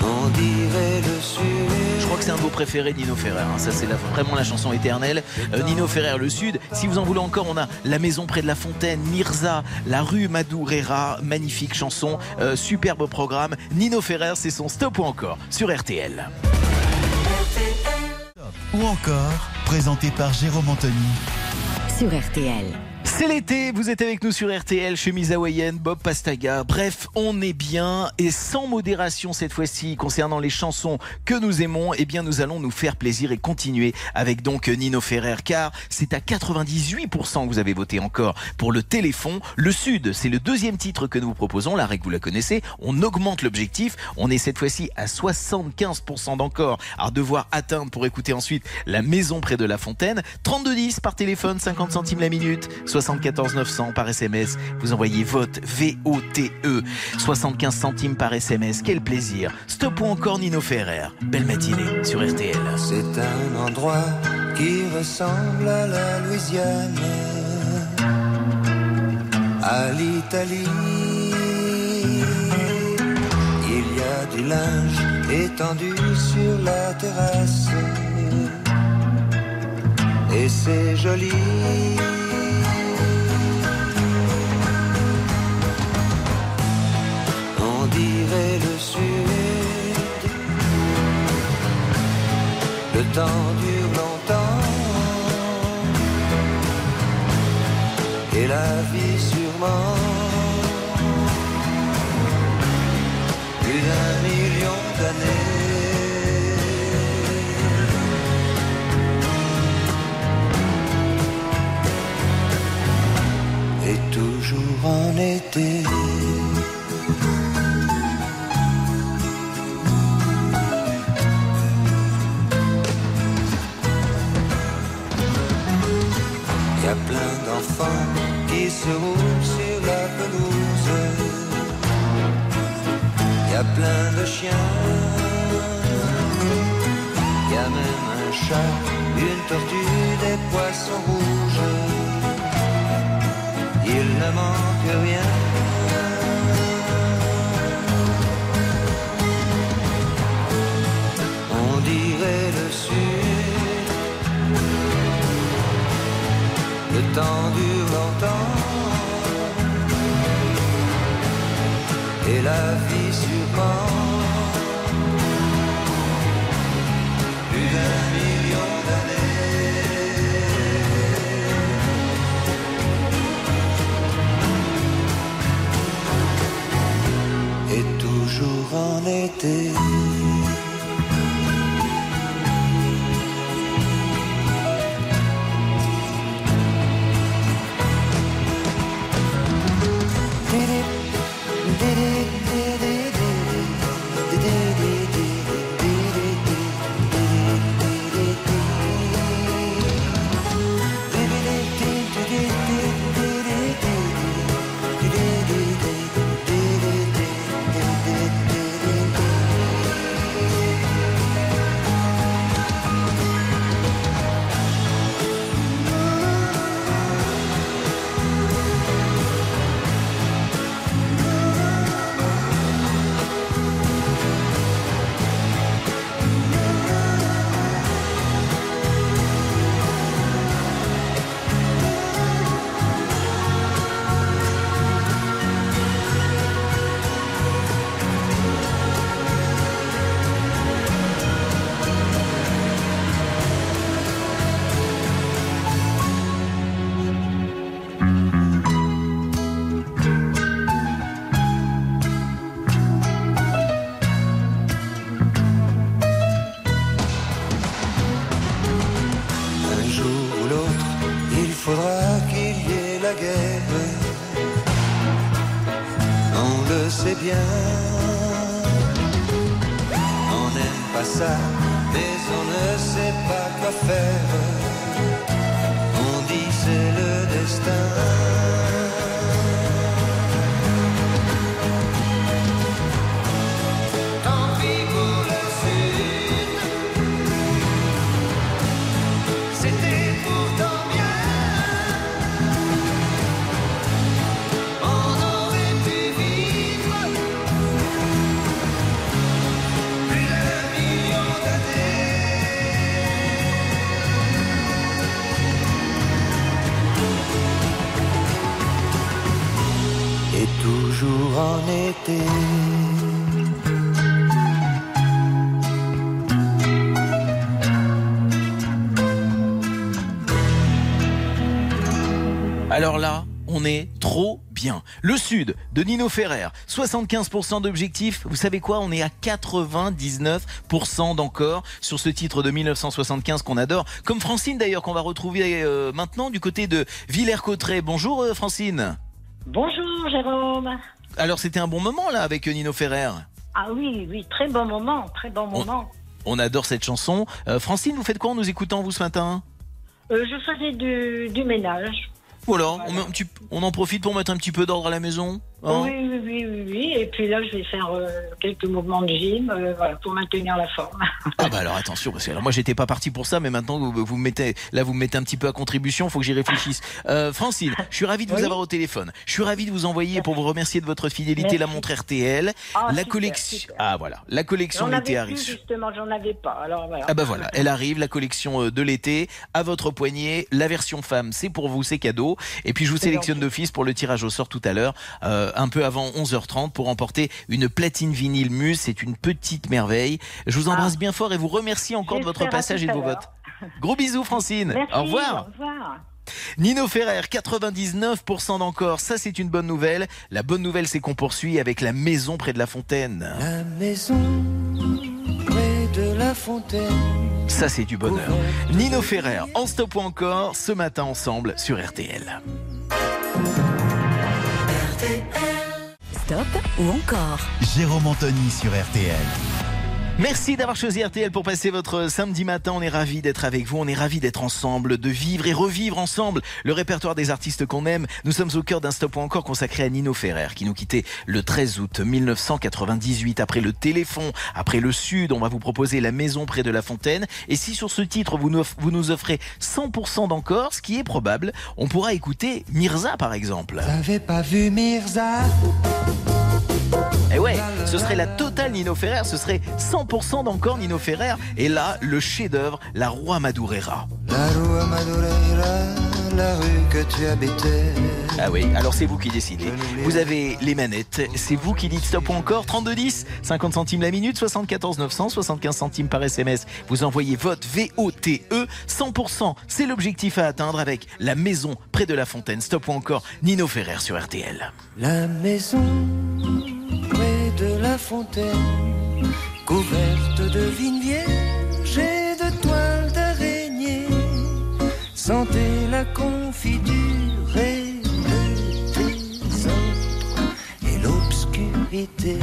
On dirait le sud. Je crois que c'est un de vos préférés, Nino Ferrer. hein. Ça, c'est vraiment la chanson éternelle. Euh, Nino Ferrer, le Sud. Si vous en voulez encore, on a La Maison près de la Fontaine, Mirza, La rue Madourera. Magnifique chanson, euh, superbe programme. Nino Ferrer, c'est son stop ou encore sur RTL. Ou encore, présenté par Jérôme Anthony. Sur RTL. C'est l'été, vous êtes avec nous sur RTL, chemise hawaïenne, Bob Pastaga. Bref, on est bien et sans modération cette fois-ci concernant les chansons que nous aimons. Eh bien, nous allons nous faire plaisir et continuer avec donc Nino Ferrer car c'est à 98% que vous avez voté encore pour le téléphone. Le Sud, c'est le deuxième titre que nous vous proposons. La règle, vous la connaissez. On augmente l'objectif. On est cette fois-ci à 75% d'encore à devoir atteindre pour écouter ensuite La Maison près de la Fontaine. 3210 par téléphone, 50 centimes la minute. 74 74 900 par SMS. Vous envoyez vote V-O-T-E 75 centimes par SMS. Quel plaisir. Stop ou encore Nino Ferrer. Belle matinée sur RTL. C'est un endroit qui ressemble à la Louisiane, à l'Italie. Il y a du linge étendu sur la terrasse, et c'est joli. Le sud. Le temps dure longtemps et la vie sûrement plus d'un million d'années et toujours en été. A plein d'enfants qui se roulent sur la pelouse. Il y a plein de chiens. Il y a même un chat, une tortue, des poissons rouges. Il ne manque rien. On dirait le sud. Temps dure longtemps. Et la vie sûrement plus d'un million d'années. Et toujours en été. Alors là, on est trop bien. Le Sud de Nino Ferrer, 75% d'objectifs. Vous savez quoi? On est à 99% d'encore sur ce titre de 1975 qu'on adore. Comme Francine d'ailleurs qu'on va retrouver euh, maintenant du côté de Villers-Cotterêts. Bonjour euh, Francine. Bonjour Jérôme. Alors c'était un bon moment là avec euh, Nino Ferrer. Ah oui, oui, très bon moment, très bon moment. On adore cette chanson. Euh, Francine, vous faites quoi en nous écoutant vous ce matin? Je faisais du, du ménage. Voilà, on, met un petit- on en profite pour mettre un petit peu d'ordre à la maison. Hein. Oui, oui, oui, oui, oui. Et puis là, je vais faire euh, quelques mouvements de gym euh, voilà, pour maintenir la forme. Ah bah alors attention, parce que alors moi j'étais pas parti pour ça, mais maintenant vous, vous me mettez, là vous me mettez un petit peu à contribution, faut que j'y réfléchisse. Euh, Francine, je suis ravi de vous avoir au téléphone. Je suis ravi de vous envoyer pour vous remercier de votre fidélité la montre RTL, Ah, la super, collection. super. Ah voilà, la collection J'en l'été arrive. justement, j'en avais pas. Alors voilà. Ah bah voilà, elle arrive, la collection euh, de l'été, à votre poignet. La version femme, c'est pour vous, c'est cadeau. Et puis je vous sélectionne d'office pour le tirage au sort tout à l'heure, euh, un peu avant 11h30, pour emporter une platine vinyle Muse. C'est une petite merveille. Je vous embrasse Ah. bien fort et vous remercie encore de votre passage et de vos votes. Gros bisous Francine. Merci, au revoir. Au revoir. Nino Ferrer, 99% d'encore. Ça, c'est une bonne nouvelle. La bonne nouvelle, c'est qu'on poursuit avec la maison près de la fontaine. La maison près de la fontaine. Ça, c'est du bonheur. Nino Ferrer, en stop ou encore, ce matin ensemble sur RTL. Stop ou encore Jérôme Anthony sur RTL. Merci d'avoir choisi RTL pour passer votre samedi matin. On est ravis d'être avec vous. On est ravis d'être ensemble, de vivre et revivre ensemble le répertoire des artistes qu'on aime. Nous sommes au cœur d'un stop encore consacré à Nino Ferrer qui nous quittait le 13 août 1998 après le téléphone, après le Sud. On va vous proposer la maison près de la fontaine. Et si sur ce titre vous nous, offrez 100% d'encore, ce qui est probable, on pourra écouter Mirza par exemple. Pas vu Mirza Et ouais, ce serait la totale Nino Ferrer, ce serait 100% d'encore Nino Ferrer. Et là, le chef-d'œuvre, la Roi Madureira. La rue Madureira, la rue que tu habitais. Ah oui, alors c'est vous qui décidez. Vous avez les manettes, c'est vous qui dites stop ou encore 3210, 50 centimes la minute, 74 900, 75 centimes par SMS. Vous envoyez vote VOTE, 100%, c'est l'objectif à atteindre avec la maison près de la fontaine. Stop ou encore Nino Ferrer sur RTL. La maison la fontaine, couverte de vignes vierges et de toiles d'araignée, sentez la confiture et le désordre et l'obscurité.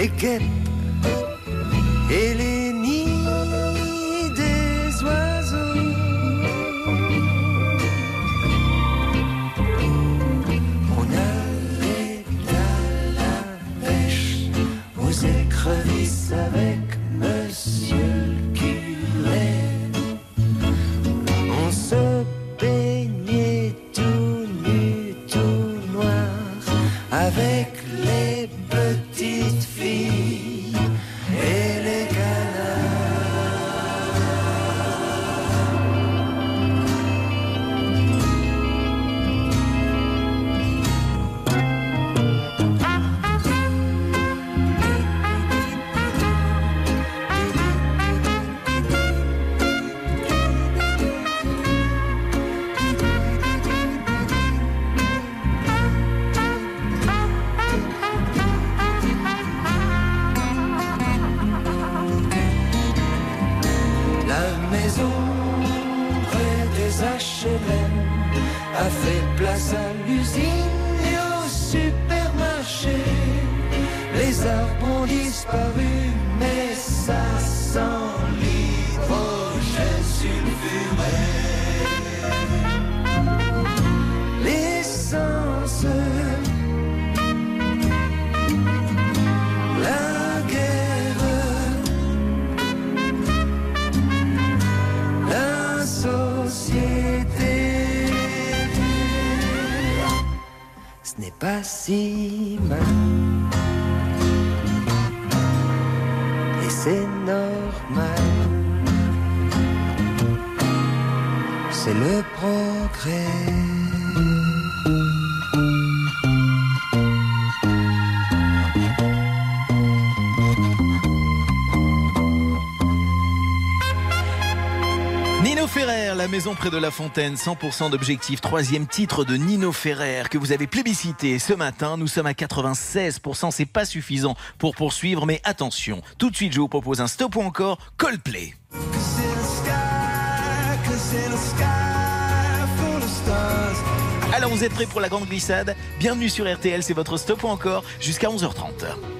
Les guêpes et les pas maison près de La Fontaine, 100% d'objectif, troisième titre de Nino Ferrer que vous avez plébiscité ce matin. Nous sommes à 96%, c'est pas suffisant pour poursuivre, mais attention, tout de suite je vous propose un stop ou encore Coldplay. Alors vous êtes prêts pour la grande glissade? Bienvenue sur RTL, c'est votre stop ou encore jusqu'à 11h30.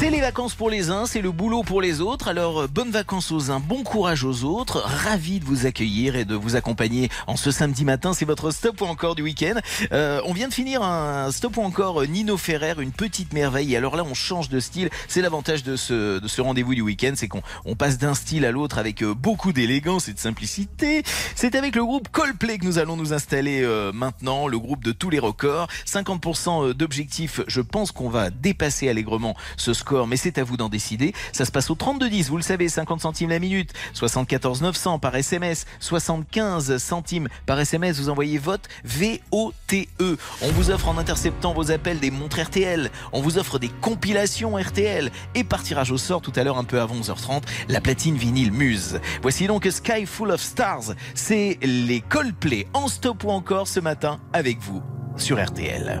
C'est les vacances pour les uns, c'est le boulot pour les autres. Alors, euh, bonnes vacances aux uns, bon courage aux autres. Ravi de vous accueillir et de vous accompagner en ce samedi matin. C'est votre stop ou encore du week-end. Euh, on vient de finir un stop ou encore euh, Nino Ferrer, une petite merveille. Alors là, on change de style. C'est l'avantage de ce, de ce rendez-vous du week-end, c'est qu'on on passe d'un style à l'autre avec euh, beaucoup d'élégance et de simplicité. C'est avec le groupe Coldplay que nous allons nous installer euh, maintenant, le groupe de tous les records. 50% d'objectifs, je pense qu'on va dépasser allègrement ce score, mais c'est à vous d'en décider. Ça se passe au 32-10, vous le savez, 50 centimes la minute, 74 900 par SMS, 75 centimes par SMS, vous envoyez vote V-O-T-E. On vous offre en interceptant vos appels des montres RTL, on vous offre des compilations RTL et par tirage au sort tout à l'heure un peu avant 11h30, la platine vinyle Muse. Voici donc Sky Full of Stars, c'est les Coldplay en stop ou encore ce matin avec vous sur RTL.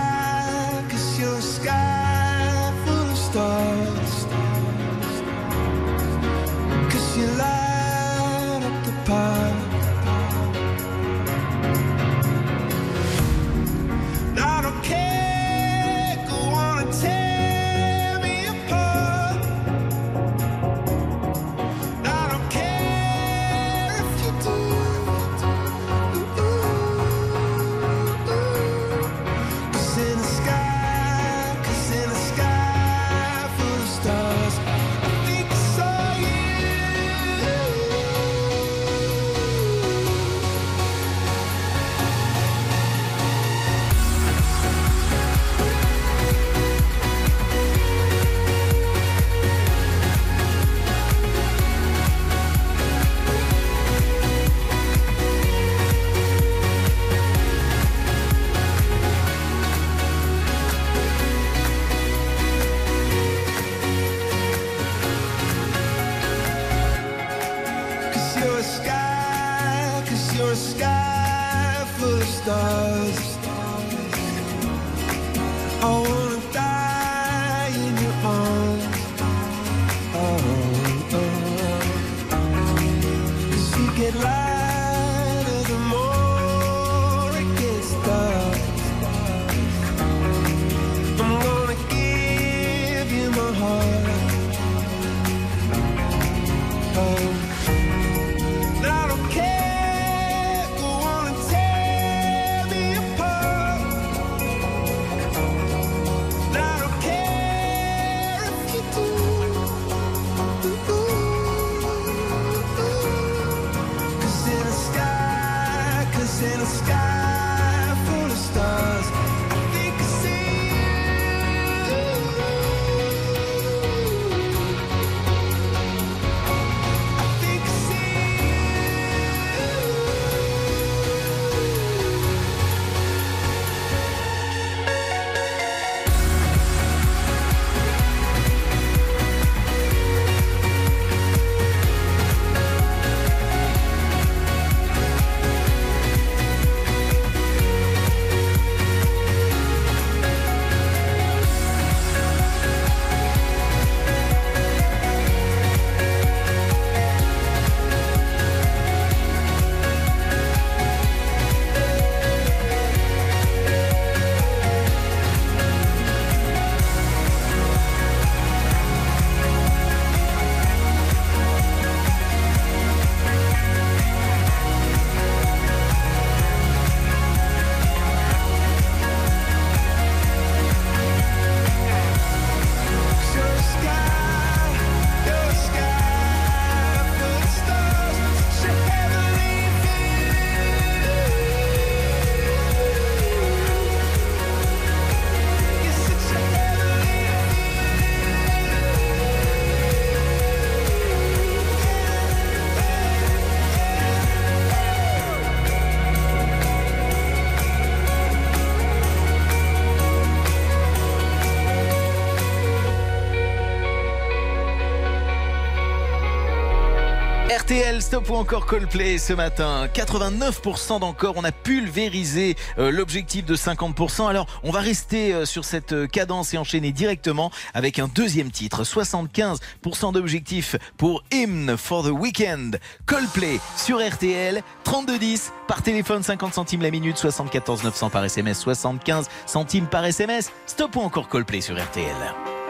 stop ou encore Coldplay ce matin. 89% d'encore, on a pulvérisé euh, l'objectif de 50%. Alors, on va rester euh, sur cette euh, cadence et enchaîner directement avec un deuxième titre. 75% d'objectif pour Hymn for the Weekend. Coldplay sur RTL, 3210 par téléphone, 50 centimes la minute, 74 900 par SMS, 75 centimes par SMS. Stop ou encore Coldplay sur RTL.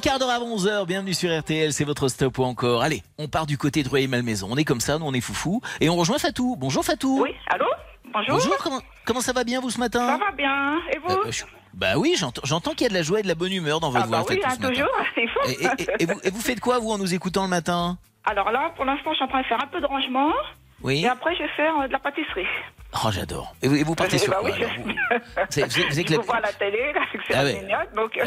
Quart d'heure avant 11h, bienvenue sur RTL, c'est votre stop ou encore. Allez, on part du côté de Rueil-Malmaison. On est comme ça, nous on est foufou. Et on rejoint Fatou. Bonjour Fatou. Oui, allô Bonjour. Bonjour, comment, comment ça va bien vous ce matin Ça va bien. Et vous Euh, je- Bah oui, j'entends qu'il y a de la joie et de la bonne humeur dans votre Ah voix. bah oui, Fatou, hein, toujours, c'est fou. Et, et- et vous, et vous faites quoi vous en nous écoutant le matin? Alors là, pour l'instant, je suis en train de faire un peu de rangement. Oui. Et après, je vais faire euh, de la pâtisserie. Oh j'adore. Et vous, et vous partez sur bah quoi oui, alors, je- vous, êtes- vous la- la télé, Ah ouais. donc...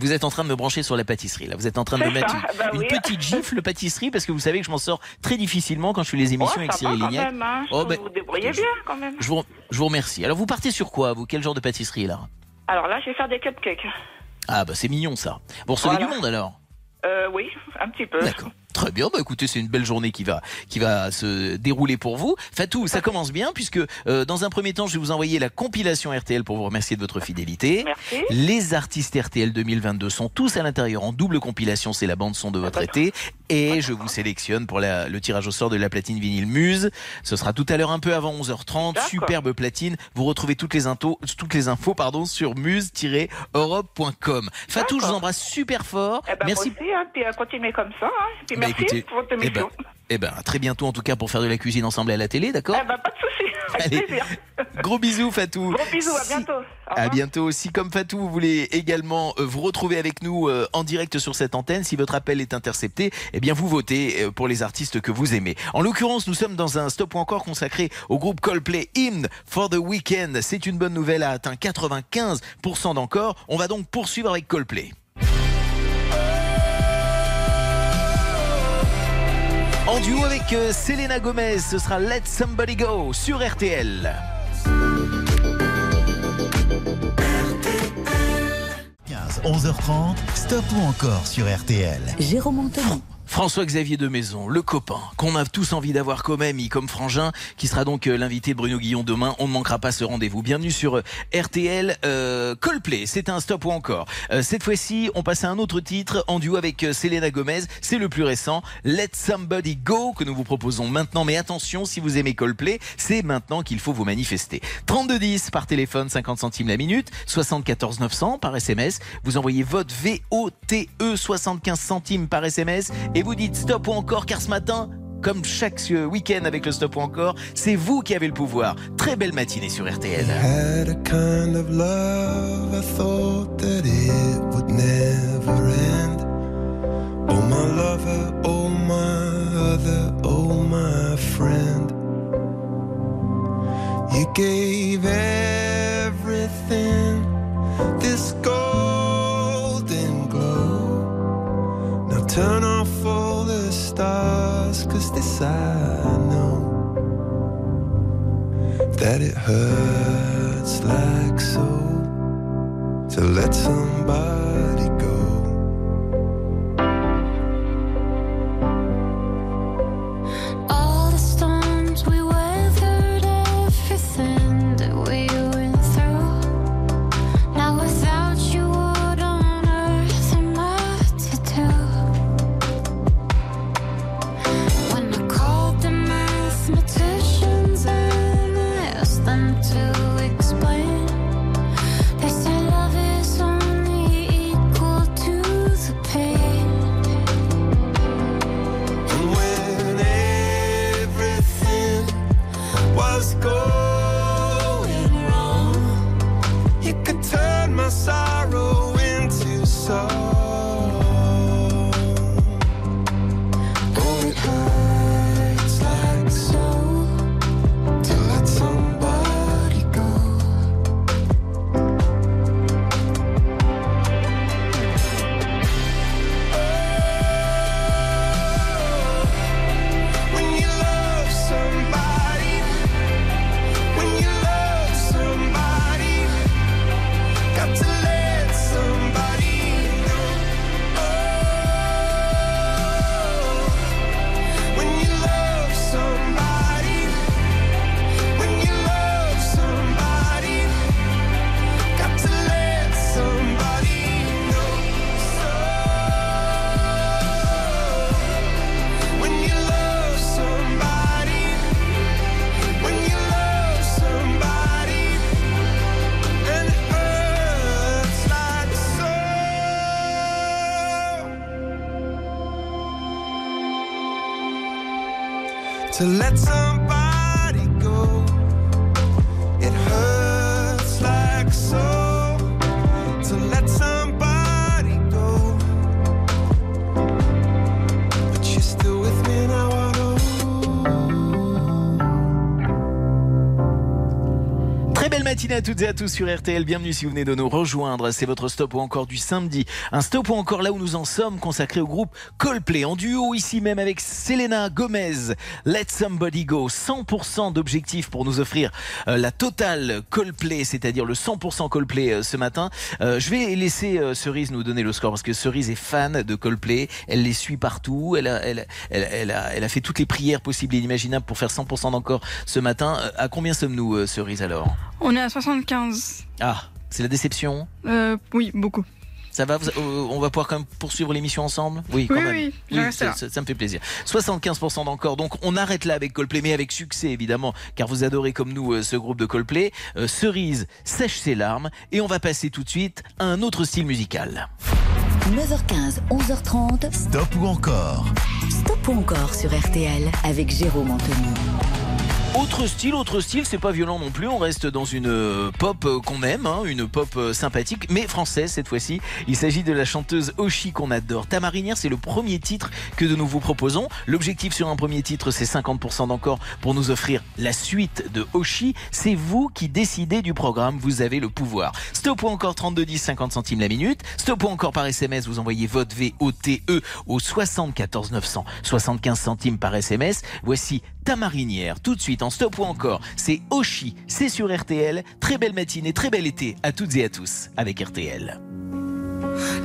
Vous en train de me brancher sur la pâtisserie là. Vous êtes en train de me mettre une, bah une oui. petite gifle pâtisserie parce que vous savez que je m'en sors très difficilement quand je fais les émissions Oh, avec ça Cyril Lignac. hein. Oh, ben, que vous vous débrouillez je- bien, quand même. Je vous, je vous remercie. Alors vous partez sur quoi vous? Quel genre de pâtisserie là? Alors là, je vais faire des cupcakes. Ah bah c'est mignon ça. Vous recevez Voilà. du monde alors Euh, oui, un petit peu. D'accord. Très bien, bah écoutez, c'est une belle journée qui va qui va se dérouler pour vous. Fatou, ça commence bien puisque euh, dans un premier temps, je vais vous envoyer la compilation RTL pour vous remercier de votre fidélité. Merci. Les artistes RTL 2022 sont tous à l'intérieur en double compilation, c'est la bande son de votre été et je vous sélectionne pour la- le tirage au sort de la platine vinyle Muse. Ce sera tout à l'heure un peu avant 11h30, D'accord. superbe platine. Vous retrouvez toutes les infos toutes les infos pardon sur muse-europe.com. Fatou, je vous embrasse super fort. Eh ben, Merci aussi, hein, puis euh, continuez comme ça. Hein. Puis Bah, merci écoutez, pour votre eh ben, eh ben, à très bientôt en tout cas pour faire de la cuisine ensemble à la télé, d'accord Eh ben, pas de souci. Avec Allez. plaisir. Gros bisous Fatou. Gros bisous, à bientôt. À bientôt. Si comme Fatou, vous voulez également euh, vous retrouver avec nous euh, en direct sur cette antenne, si votre appel est intercepté, eh bien vous votez euh, pour les artistes que vous aimez. En l'occurrence, nous sommes dans un stop ou encore consacré au groupe Coldplay Hymn for the Weekend. C'est une bonne nouvelle, a atteint 95% d'encore. On va donc poursuivre avec Coldplay. En duo avec euh, Selena Gomez, ce sera Let Somebody Go sur RTL. 15, 11h30, stop ou encore sur RTL. Jérôme Anthony. François-Xavier de Maison, le copain, qu'on a tous envie d'avoir comme ami, comme frangin, qui sera donc euh, l'invité Bruno Guillon demain. On ne manquera pas ce rendez-vous. Bienvenue sur euh, RTL euh, Coldplay. C'est un stop ou encore? Euh, cette fois-ci, on passe à un autre titre en duo avec Selena Gomez. C'est le plus récent, Let Somebody Go, que nous vous proposons maintenant. Mais attention, si vous aimez Coldplay, c'est maintenant qu'il faut vous manifester. 3210 par téléphone, 50 centimes la minute, 74 900 par SMS. Vous envoyez vote VOTE 75 centimes par SMS vous dites stop ou encore car ce matin, comme chaque week-end avec le stop ou encore, c'est vous qui avez le pouvoir. Très belle matinée sur RTL. Had a kind of love, turn off all the stars, cause this I know that it hurts like so to let somebody go. All the side. À toutes et à tous sur RTL. Bienvenue si vous venez de nous rejoindre. C'est votre stop ou encore du samedi. Un stop ou encore là où nous en sommes consacré au groupe Coldplay en duo ici même avec Selena Gomez. Let Somebody Go. 100% d'objectifs pour nous offrir euh, la totale Coldplay, c'est-à-dire le 100% Coldplay euh, ce matin. Euh, je vais laisser Cerise nous donner le score parce que Cerise est fan de Coldplay. Elle les suit partout. Elle a, elle, elle, elle a, elle a fait toutes les prières possibles et inimaginables pour faire 100% d'encore ce matin. À combien sommes-nous, Cerise, alors? On est à 75. Ah, c'est la déception Euh, oui, beaucoup. ça va vous- euh, On va pouvoir quand même poursuivre l'émission ensemble? Oui, quand Oui, même. oui, ça, là. ça- ça me fait plaisir. 75% d'encore. Donc on arrête là avec Coldplay, mais avec succès évidemment, car vous adorez comme nous euh, ce groupe de Coldplay. Euh, Cerise sèche ses larmes et on va passer tout de suite à un autre style musical. 9h15, 11h30. Stop ou encore? Stop ou encore sur RTL avec Jérôme Anthony. Autre style, autre style, c'est pas violent non plus. On reste dans une euh, pop euh, qu'on aime, hein, une pop euh, sympathique, mais française cette fois-ci. Il s'agit de la chanteuse Oshi qu'on adore. Ta marinière, c'est le premier titre que nous vous proposons. L'objectif sur un premier titre, c'est 50% d'encore pour nous offrir la suite de Oshi. C'est vous qui décidez du programme. Vous avez le pouvoir. Stop ou encore 32 10 50 centimes la minute. Stop ou encore par SMS, vous envoyez vote VOTE au 74 900 75 centimes par SMS. Voici ta marinière tout de suite stop ou encore. C'est Oshi, c'est sur RTL. Très belle matinée, très bel été à toutes et à tous avec RTL.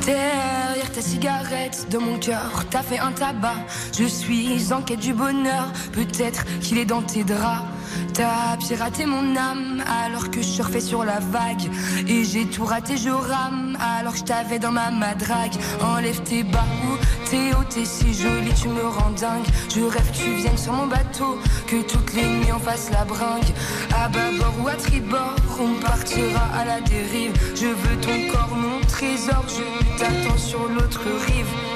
Derrière ta cigarette, de mon cœur, t'as fait un tabac. Je suis en quête du bonheur, peut-être qu'il est dans tes draps. T'as piraté mon âme alors que je surfais sur la vague. Et j'ai tout raté, je rame alors que je t'avais dans ma madrague. Enlève tes bas ou tes hauts, t'es si jolie, tu me rends dingue. Je rêve que tu viennes sur mon bateau, que toutes les nuits on fasse la bringue. À bâbord ou à tribord, on partira à la dérive. Je veux ton corps, mon trésor, t'attends sur l'autre rive.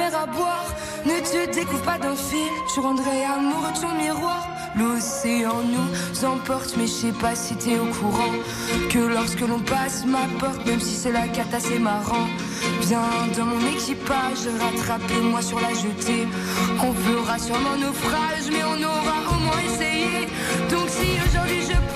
À boire. Ne te découvre pas d'un fil, tu rendrais amoureux ton miroir. L'océan nous emporte, mais je sais pas si t'es au courant que lorsque l'on passe ma porte, même si c'est la carte assez marrant, viens dans mon équipage, rattrape-moi sur la jetée. On fera sûrement naufrage, mais on aura au moins essayé. Donc si aujourd'hui je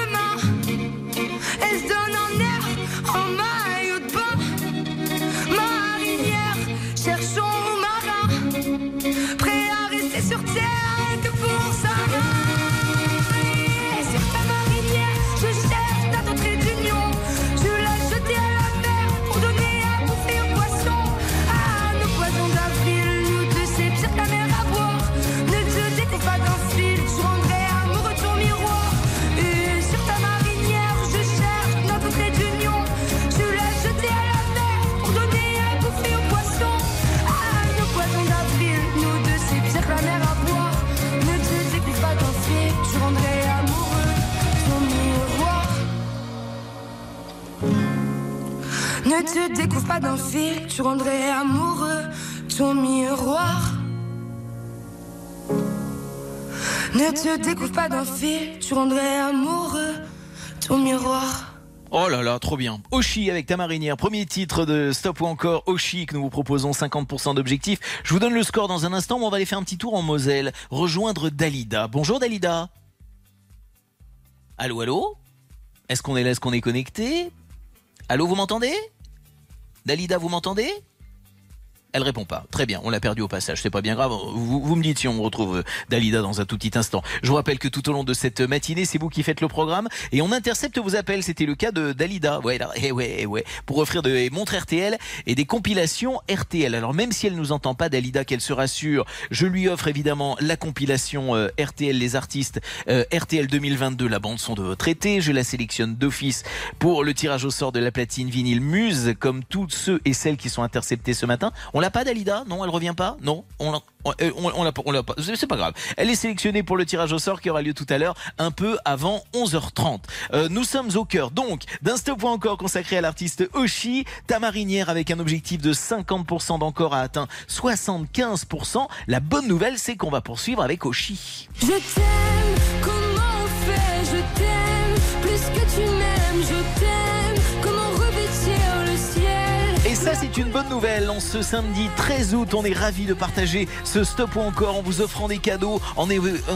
Ne te découvre pas d'un fil, tu rendrais amoureux ton miroir. Ne te découvre pas d'un fil, tu rendrais amoureux ton miroir. Oh là là, trop bien. Oshi avec ta marinière, premier titre de Stop ou encore Oshi que nous vous proposons 50% d'objectifs. Je vous donne le score dans un instant, mais on va aller faire un petit tour en Moselle, rejoindre Dalida. Bonjour Dalida. Allô, allô? Est-ce qu'on est là, est-ce qu'on est connecté? Allô, vous m'entendez? Dalida, vous m'entendez? Elle répond pas. Très bien, on l'a perdu au passage. C'est pas bien grave. Vous, vous me dites si on retrouve euh, Dalida dans un tout petit instant. Je vous rappelle que tout au long de cette matinée, c'est vous qui faites le programme et on intercepte vos appels. C'était le cas de Dalida. Ouais, là, eh ouais, eh ouais. Pour offrir des montres RTL et des compilations RTL. Alors même si elle nous entend pas, Dalida, qu'elle se rassure, je lui offre évidemment la compilation euh, RTL, les artistes euh, RTL 2022, la bande son de votre été. Je la sélectionne d'office pour le tirage au sort de la platine vinyle Muse, comme tous ceux et celles qui sont interceptés ce matin. L'a pas, Dalida? Non, elle revient pas? Non On l'a on, euh, on- on pas- on. C'est pas grave. Elle est sélectionnée pour le tirage au sort qui aura lieu tout à l'heure, un peu avant 11h30. Euh, nous sommes au cœur donc d'un stop encore consacré à l'artiste Oshi. Ta marinière avec un objectif de 50% d'encore a atteint 75%. La bonne nouvelle, c'est qu'on va poursuivre avec Oshi. Ça, c'est une bonne nouvelle. En ce samedi 13 août, on est ravis de partager ce stop ou encore en vous offrant des cadeaux, en,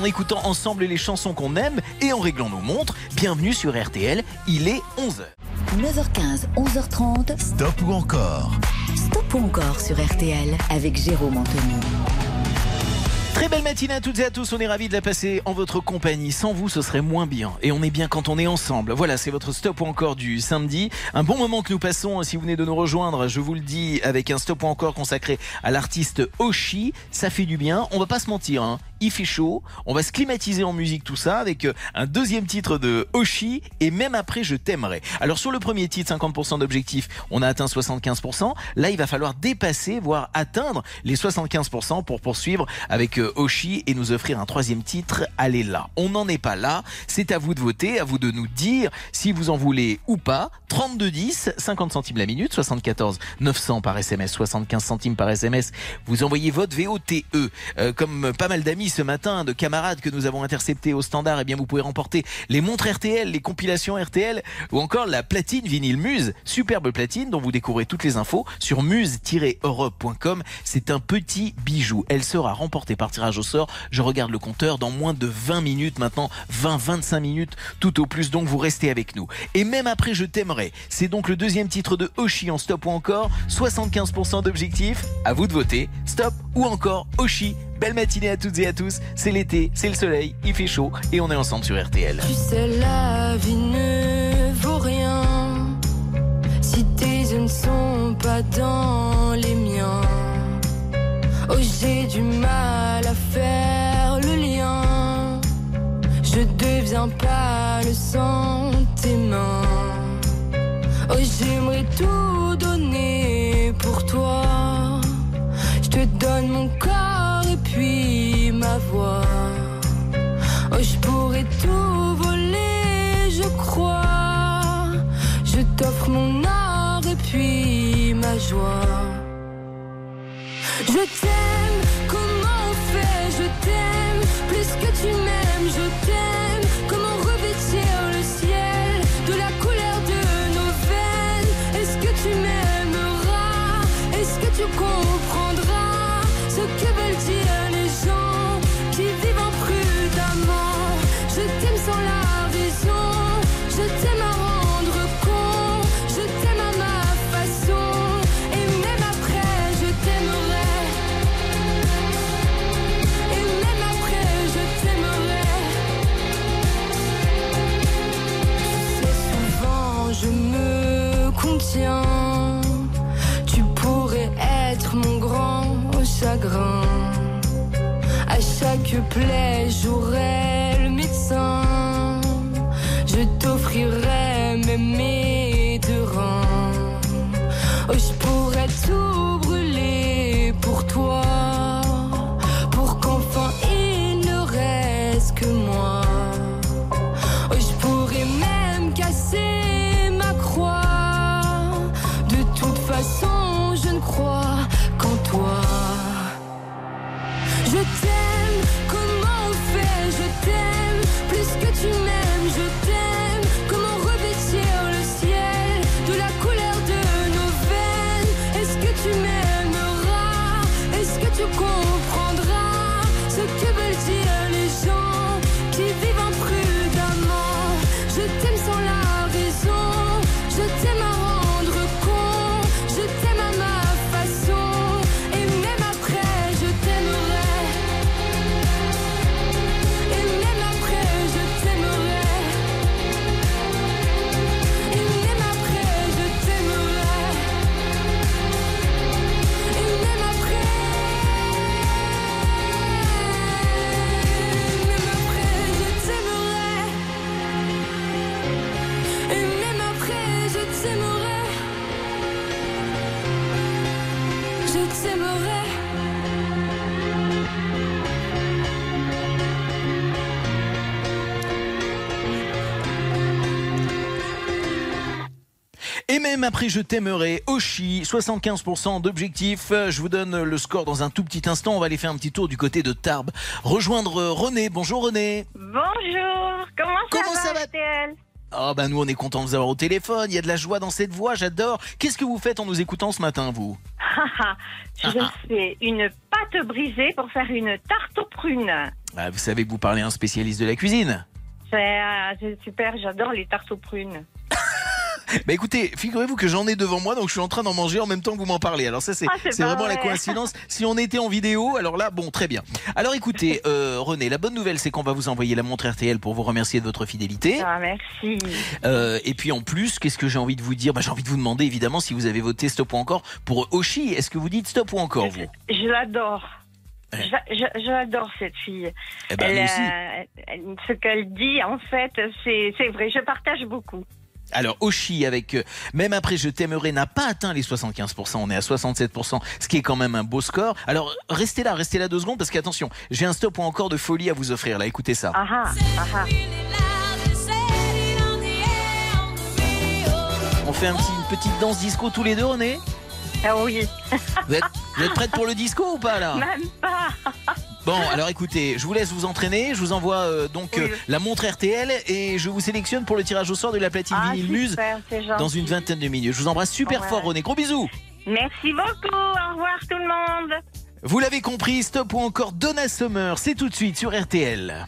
écoutant ensemble les chansons qu'on aime et en réglant nos montres. Bienvenue sur RTL, il est 11h. 9h15, 11h30. Stop ou encore? Stop ou encore sur RTL avec Jérôme Anthony. Très belle matinée à toutes et à tous, on est ravis de la passer en votre compagnie. Sans vous, ce serait moins bien. Et on est bien quand on est ensemble. Voilà, c'est votre stop ou encore du samedi. Un bon moment que nous passons, si vous venez de nous rejoindre, je vous le dis, avec un stop ou encore consacré à l'artiste Oshi. Ça fait du bien, on va pas se mentir, hein. Il fait chaud. On va se climatiser en musique, tout ça, avec euh, un deuxième titre de Oshi, et même après, je t'aimerai. Alors sur le premier titre, 50% d'objectif, on a atteint 75%. Là, il va falloir dépasser, voire atteindre les 75% pour poursuivre avec euh, Oshi et nous offrir un troisième titre. Allez là. On n'en est pas là. C'est à vous de voter, à vous de nous dire si vous en voulez ou pas. 3210, 50 centimes la minute, 74 900 par SMS, 75 centimes par SMS. Vous envoyez votre VOTE. Euh, comme pas mal d'amis ce matin, de camarades que nous avons interceptés au standard, eh bien vous pouvez remporter les montres RTL, les compilations RTL ou encore la platine vinyle Muse, superbe platine dont vous découvrez toutes les infos sur muse-europe.com. C'est un petit bijou. Elle sera remportée par tirage au sort. Je regarde le compteur dans moins de 20 minutes maintenant, 20-25 minutes tout au plus. Donc vous restez avec nous. Et même après Je t'aimerai. C'est donc le deuxième titre de Oshi en stop ou encore 75% d'objectifs. À vous de voter. Stop ou encore Oshi. Belle matinée à toutes et à tous. C'est l'été, c'est le soleil, il fait chaud et on est ensemble sur RTL. Tu sais, la vie ne vaut rien si tes yeux ne sont pas dans les miens. Oh, j'ai du mal à faire le lien. Je deviens pas le sentiment. Oh, j'aimerais tout donner pour toi. Je te donne mon corps puis ma voix. Oh, je pourrais tout voler, je crois. Je t'offre mon art et puis ma joie. Je t'aime, plaie, j'aurai après Je t'aimerai, Oshi, 75% d'objectifs. Euh, Je vous donne le score dans un tout petit instant. On va aller faire un petit tour du côté de Tarbes. Rejoindre René. Bonjour René. Bonjour, comment ça Comment va, ça va RTL Oh ben nous on est content de vous avoir au téléphone. Il y a de la joie dans cette voix, j'adore. Qu'est-ce que vous faites en nous écoutant ce matin vous? Je fais une pâte brisée pour faire une tarte aux prunes. Ah, Vous savez que vous parlez à un spécialiste de la cuisine? C'est euh, c'est super, j'adore les tartes aux prunes. Bah écoutez, figurez-vous que j'en ai devant moi, donc je suis en train d'en manger en même temps que vous m'en parlez. Alors ça c'est Ah, vraiment la coïncidence. Si on était en vidéo, alors là, bon, très bien. Alors écoutez, euh, René, la bonne nouvelle c'est qu'on va vous envoyer la montre RTL pour vous remercier de votre fidélité. Ah, merci. Euh, et puis en plus, qu'est-ce que j'ai envie de vous dire? Bah, J'ai envie de vous demander évidemment si vous avez voté stop ou encore pour Oshi. Est-ce que vous dites stop ou encore vous? Je l'adore. J'a- j'a- J'adore cette fille. Eh ben, Elle, euh, ce qu'elle dit, en fait, c'est vrai. Je partage beaucoup. Alors Oshi avec euh, même après je t'aimerai n'a pas atteint les 75%, on est à 67%, ce qui est quand même un beau score. Alors restez là, restez là deux secondes parce qu'attention, j'ai un stop ou encore de folie à vous offrir là, écoutez ça. Ah ah, ah ah. On fait un petit, une petite danse disco tous les deux, René? Ah oui. vous êtes, vous êtes prête pour le disco ou pas là? Même pas. Bon, alors écoutez, je vous laisse vous entraîner. Je vous envoie euh, donc euh, la montre RTL et je vous sélectionne pour le tirage au sort de la platine Ah, vinyle Muse dans une vingtaine de minutes. Je vous embrasse super Ouais. fort, René. Gros bisous. Merci beaucoup. Au revoir tout le monde. Vous l'avez compris, stop ou encore Donna Summer, c'est tout de suite sur RTL.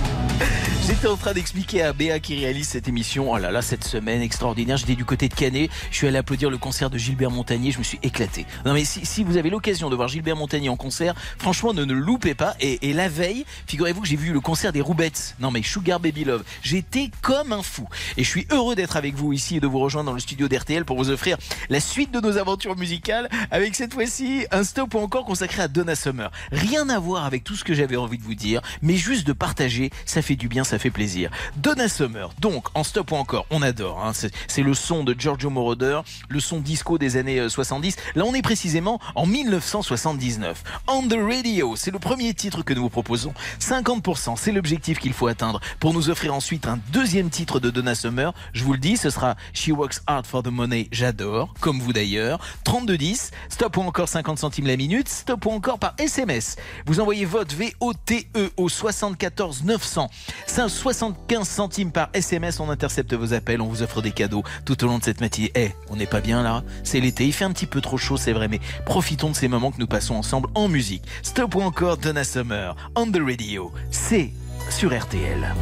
J'étais en train d'expliquer à Béa qui réalise cette émission. Oh là là, cette semaine extraordinaire. J'étais du côté de Canet. Je suis allé applaudir le concert de Gilbert Montagnier. Je me suis éclaté. Non mais si, vous avez l'occasion de voir Gilbert Montagnier en concert, franchement, ne, le loupez pas. Et, la veille, figurez-vous que j'ai vu le concert des Roubettes. Non mais Sugar Baby Love. J'étais comme un fou. Et je suis heureux d'être avec vous ici et de vous rejoindre dans le studio d'RTL pour vous offrir la suite de nos aventures musicales avec cette fois-ci un stop encore consacré à Donna Summer. Rien à voir avec tout ce que j'avais envie de vous dire, mais juste de partager, ça fait du bien, ça fait plaisir. Donna Summer, donc en stop ou encore, on adore. hein. C'est le son de Giorgio Moroder, le son disco des années euh, 70. Là, on est précisément en 1979. On the Radio, c'est le premier titre que nous vous proposons. 50%, c'est l'objectif qu'il faut atteindre pour nous offrir ensuite un deuxième titre de Donna Summer. Je vous le dis, ce sera She Works Hard for the Money, j'adore, comme vous d'ailleurs. 3210, stop ou encore 50 centimes la minute, stop ou encore par SMS. Vous envoyez vote VOTE au 74 900. C'est un 75 centimes par SMS, on intercepte vos appels, on vous offre des cadeaux tout au long de cette matinée. Eh, on n'est pas bien là? C'est l'été, il fait un petit peu trop chaud, c'est vrai, mais profitons de ces moments que nous passons ensemble en musique. Stop ou encore Donna Summer, on the radio, c'est sur RTL.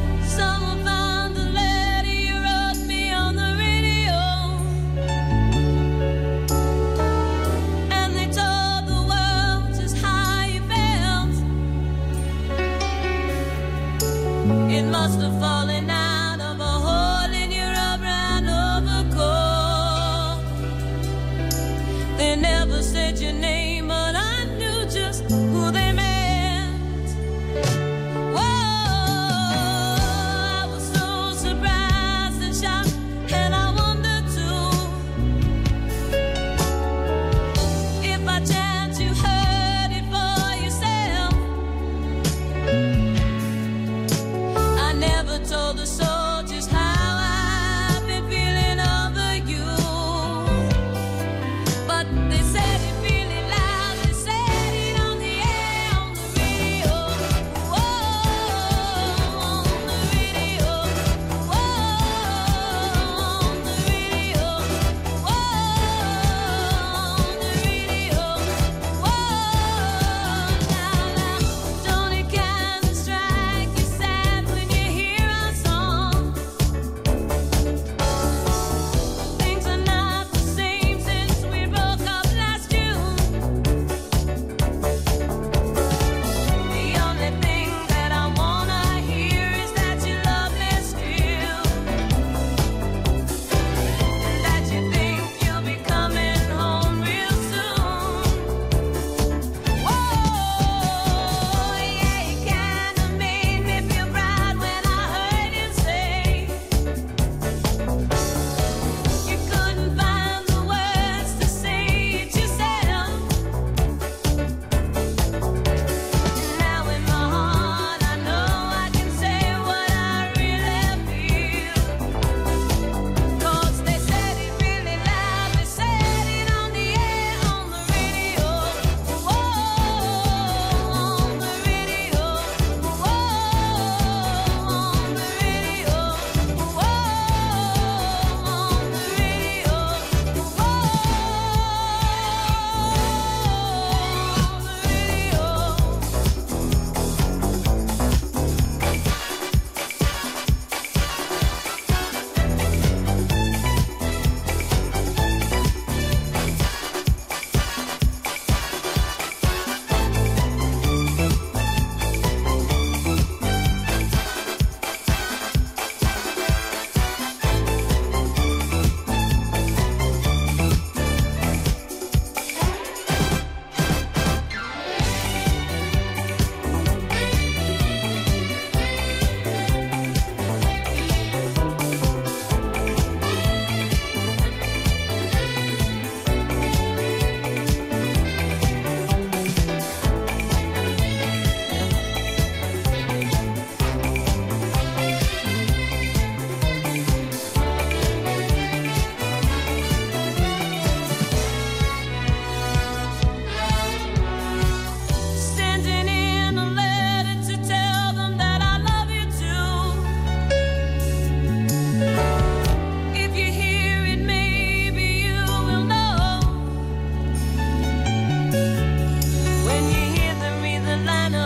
It must have fallen out of a hole in your and overcoat. They never said your name,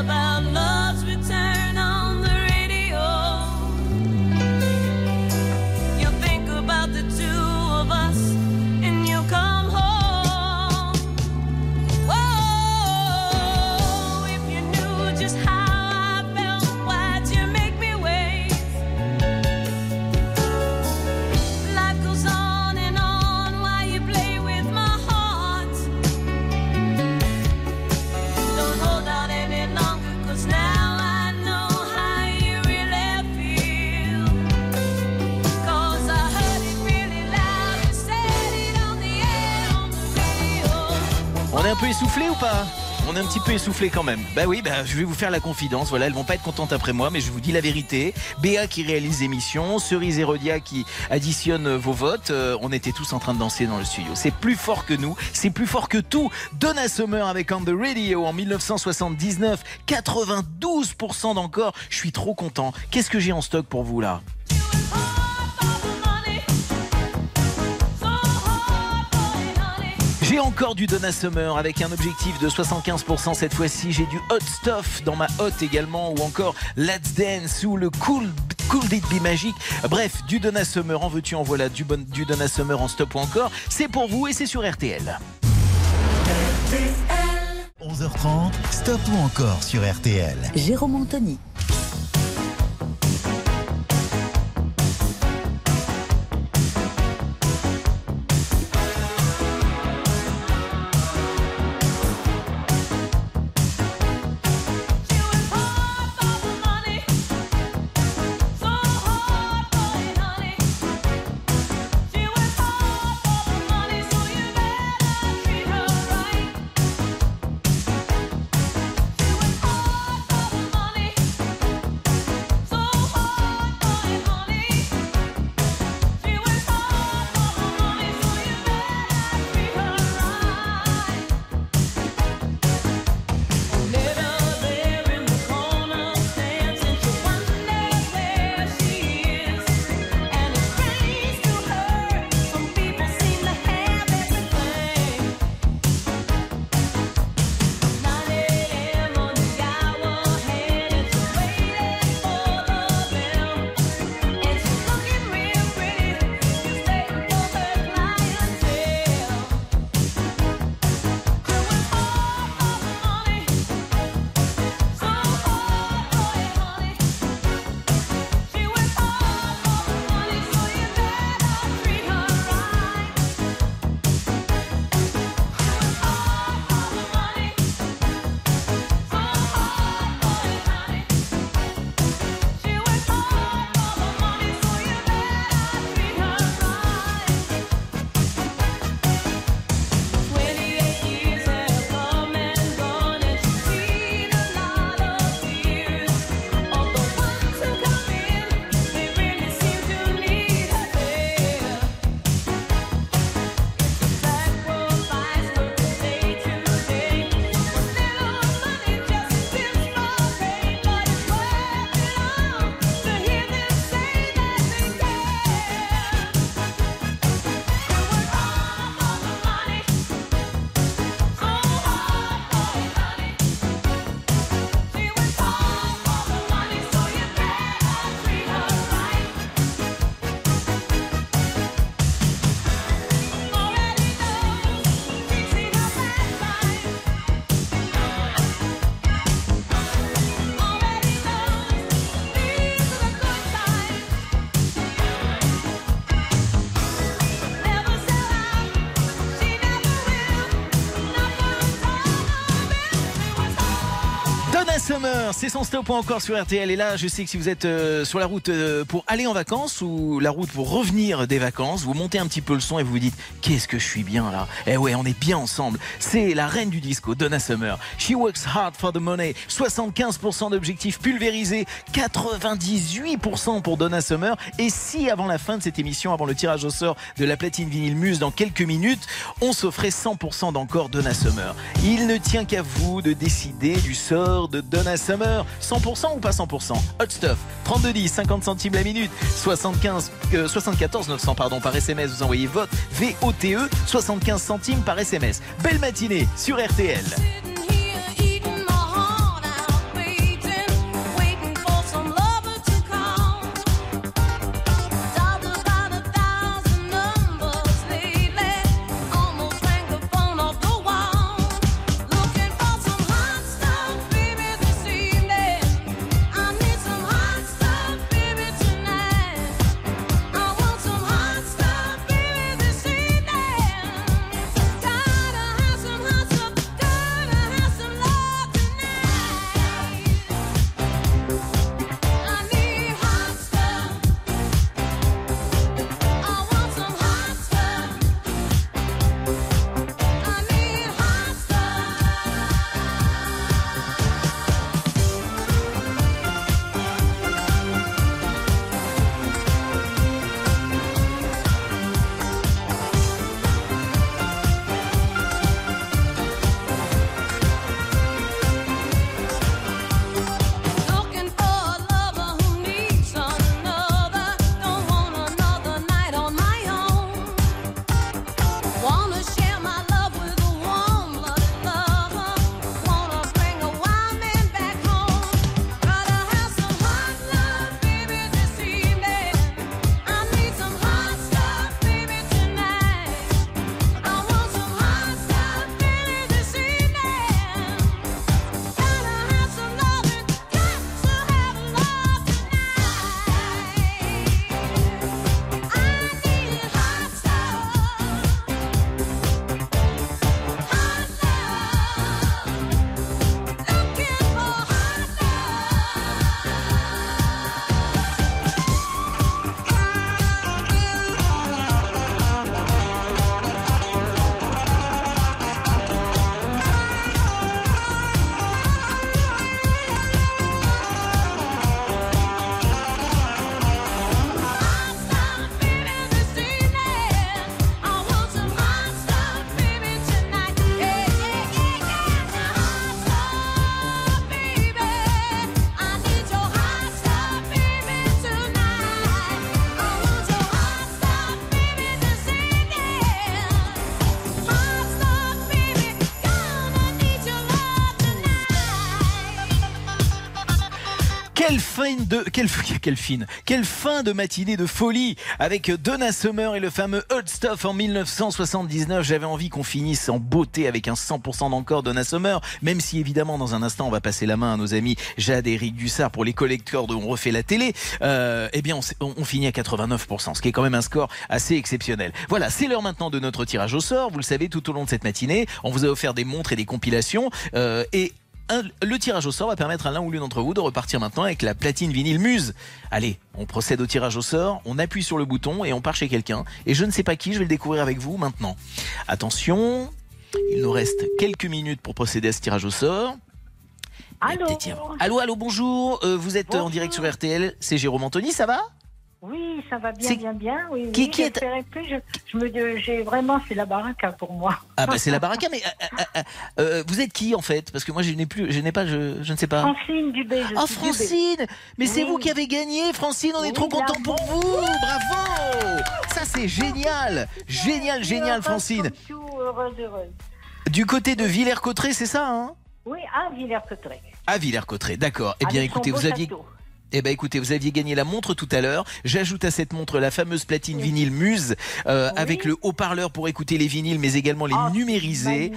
about love's return. Essoufflé ou pas on est un petit peu essoufflé quand même. Bah oui, bah, je vais vous faire la confidence. Voilà, elles vont pas être contentes après moi, mais je vous dis la vérité. Béa qui réalise l'émission, Cerise et Rodia qui additionne vos votes. Euh, on était tous en train de danser dans le studio. C'est plus fort que nous, c'est plus fort que tout. Donna Summer avec On the Radio en 1979, 92% d'encore. Je suis trop content. Qu'est-ce que j'ai en stock pour vous là? J'ai encore du Donna Summer avec un objectif de 75% cette fois-ci. J'ai du Hot Stuff dans ma hot également ou encore Let's Dance ou le Cool Cool Beat Be Magic. Bref, du Donna Summer en veux-tu en voilà du, bon, du Donna Summer en stop ou encore. C'est pour vous et c'est sur RTL. 11h30, stop ou encore sur RTL. Jérôme Anthony. C'est son stop encore sur RTL. Et là, je sais que si vous êtes euh, sur la route euh, pour aller en vacances ou la route pour revenir des vacances, vous montez un petit peu le son et vous vous dites qu'est-ce que je suis bien là. Eh ouais, on est bien ensemble. C'est la reine du disco, Donna Summer. She works hard for the money. 75% d'objectifs pulvérisés, 98% pour Donna Summer. Et si avant la fin de cette émission, avant le tirage au sort de la platine vinyle Muse dans quelques minutes, on s'offrait 100% d'encore Donna Summer. Il ne tient qu'à vous de décider du sort de Donna Summer. 100% ou pas 100% Hot Stuff, 3210, 50 centimes la minute, 75, euh, 74 900 pardon, par SMS, vous envoyez vote VOTE, 75 centimes par SMS. Belle matinée sur RTL. De quelle, quelle fine, quelle fin de matinée de folie avec Donna Summer et le fameux Hot Stuff en 1979. J'avais envie qu'on finisse en beauté avec un 100% d'encore Donna Summer, même si évidemment dans un instant on va passer la main à nos amis Jade et Eric Dussard pour les collecteurs de On refait la télé. Euh, eh bien on- on finit à 89%, ce qui est quand même un score assez exceptionnel. Voilà, c'est l'heure maintenant de notre tirage au sort. Vous le savez, tout au long de cette matinée, on vous a offert des montres et des compilations euh, et un- le tirage au sort va permettre à l'un ou l'une d'entre vous de repartir maintenant avec la platine vinyle Muse. Allez, on procède au tirage au sort, on appuie sur le bouton et on part chez quelqu'un. Et je ne sais pas qui, je vais le découvrir avec vous maintenant. Attention, il nous reste quelques minutes pour procéder à ce tirage au sort. Allô Allô, allô, bonjour. Euh, vous êtes en direct sur RTL. C'est Jérôme Anthony, ça va? Oui, ça va bien, bien, bien. Oui, Qui- oui, qui est- plus. Je, je me, j'ai vraiment, c'est la baraka pour moi. Ah bah c'est la baraka, mais euh, euh, euh, vous êtes qui en fait? Parce que moi je n'ai plus, je n'ai pas, je, je ne sais pas. Francine Dubé. Je Oh Dubé. Francine Mais c'est vous qui avez gagné Francine, on est trop content pour vous Bravo Ça c'est génial Génial, génial Francine tout, heureuse, heureuse. Du côté de Villers-Cotterêts, c'est ça hein? Oui, à Villers-Cotterêts. À Villers-Cotterêts, d'accord. Eh bien Avec son écoutez, vous aviez... château. Eh ben écoutez, vous aviez gagné la montre tout à l'heure. J'ajoute à cette montre la fameuse platine vinyle Muse euh, avec le haut-parleur pour écouter les vinyles, mais également les numériser.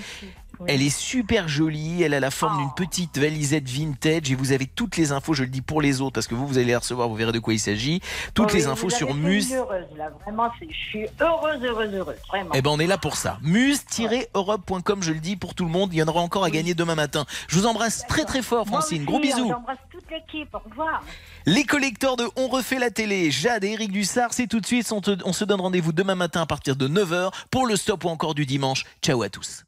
Elle est super jolie, elle a la forme d'une petite valisette vintage et vous avez toutes les infos, je le dis pour les autres parce que vous, vous allez les recevoir, vous verrez de quoi il s'agit. Toutes Oh les infos sur Muse. heureuse, là. Vraiment, je suis heureuse, heureuse, heureuse. Vraiment. Eh ben on est là pour ça. Muse-europe.com, je le dis pour tout le monde. Il y en aura encore à gagner demain matin. Je vous embrasse très très fort, Francine. Gros bisous. J'embrasse toute l'équipe. Au revoir. Les collecteurs de On refait la télé, Jade et Eric Dussard, c'est tout de suite. On, te- on se donne rendez-vous demain matin à partir de 9h pour le stop ou encore du dimanche. Ciao à tous.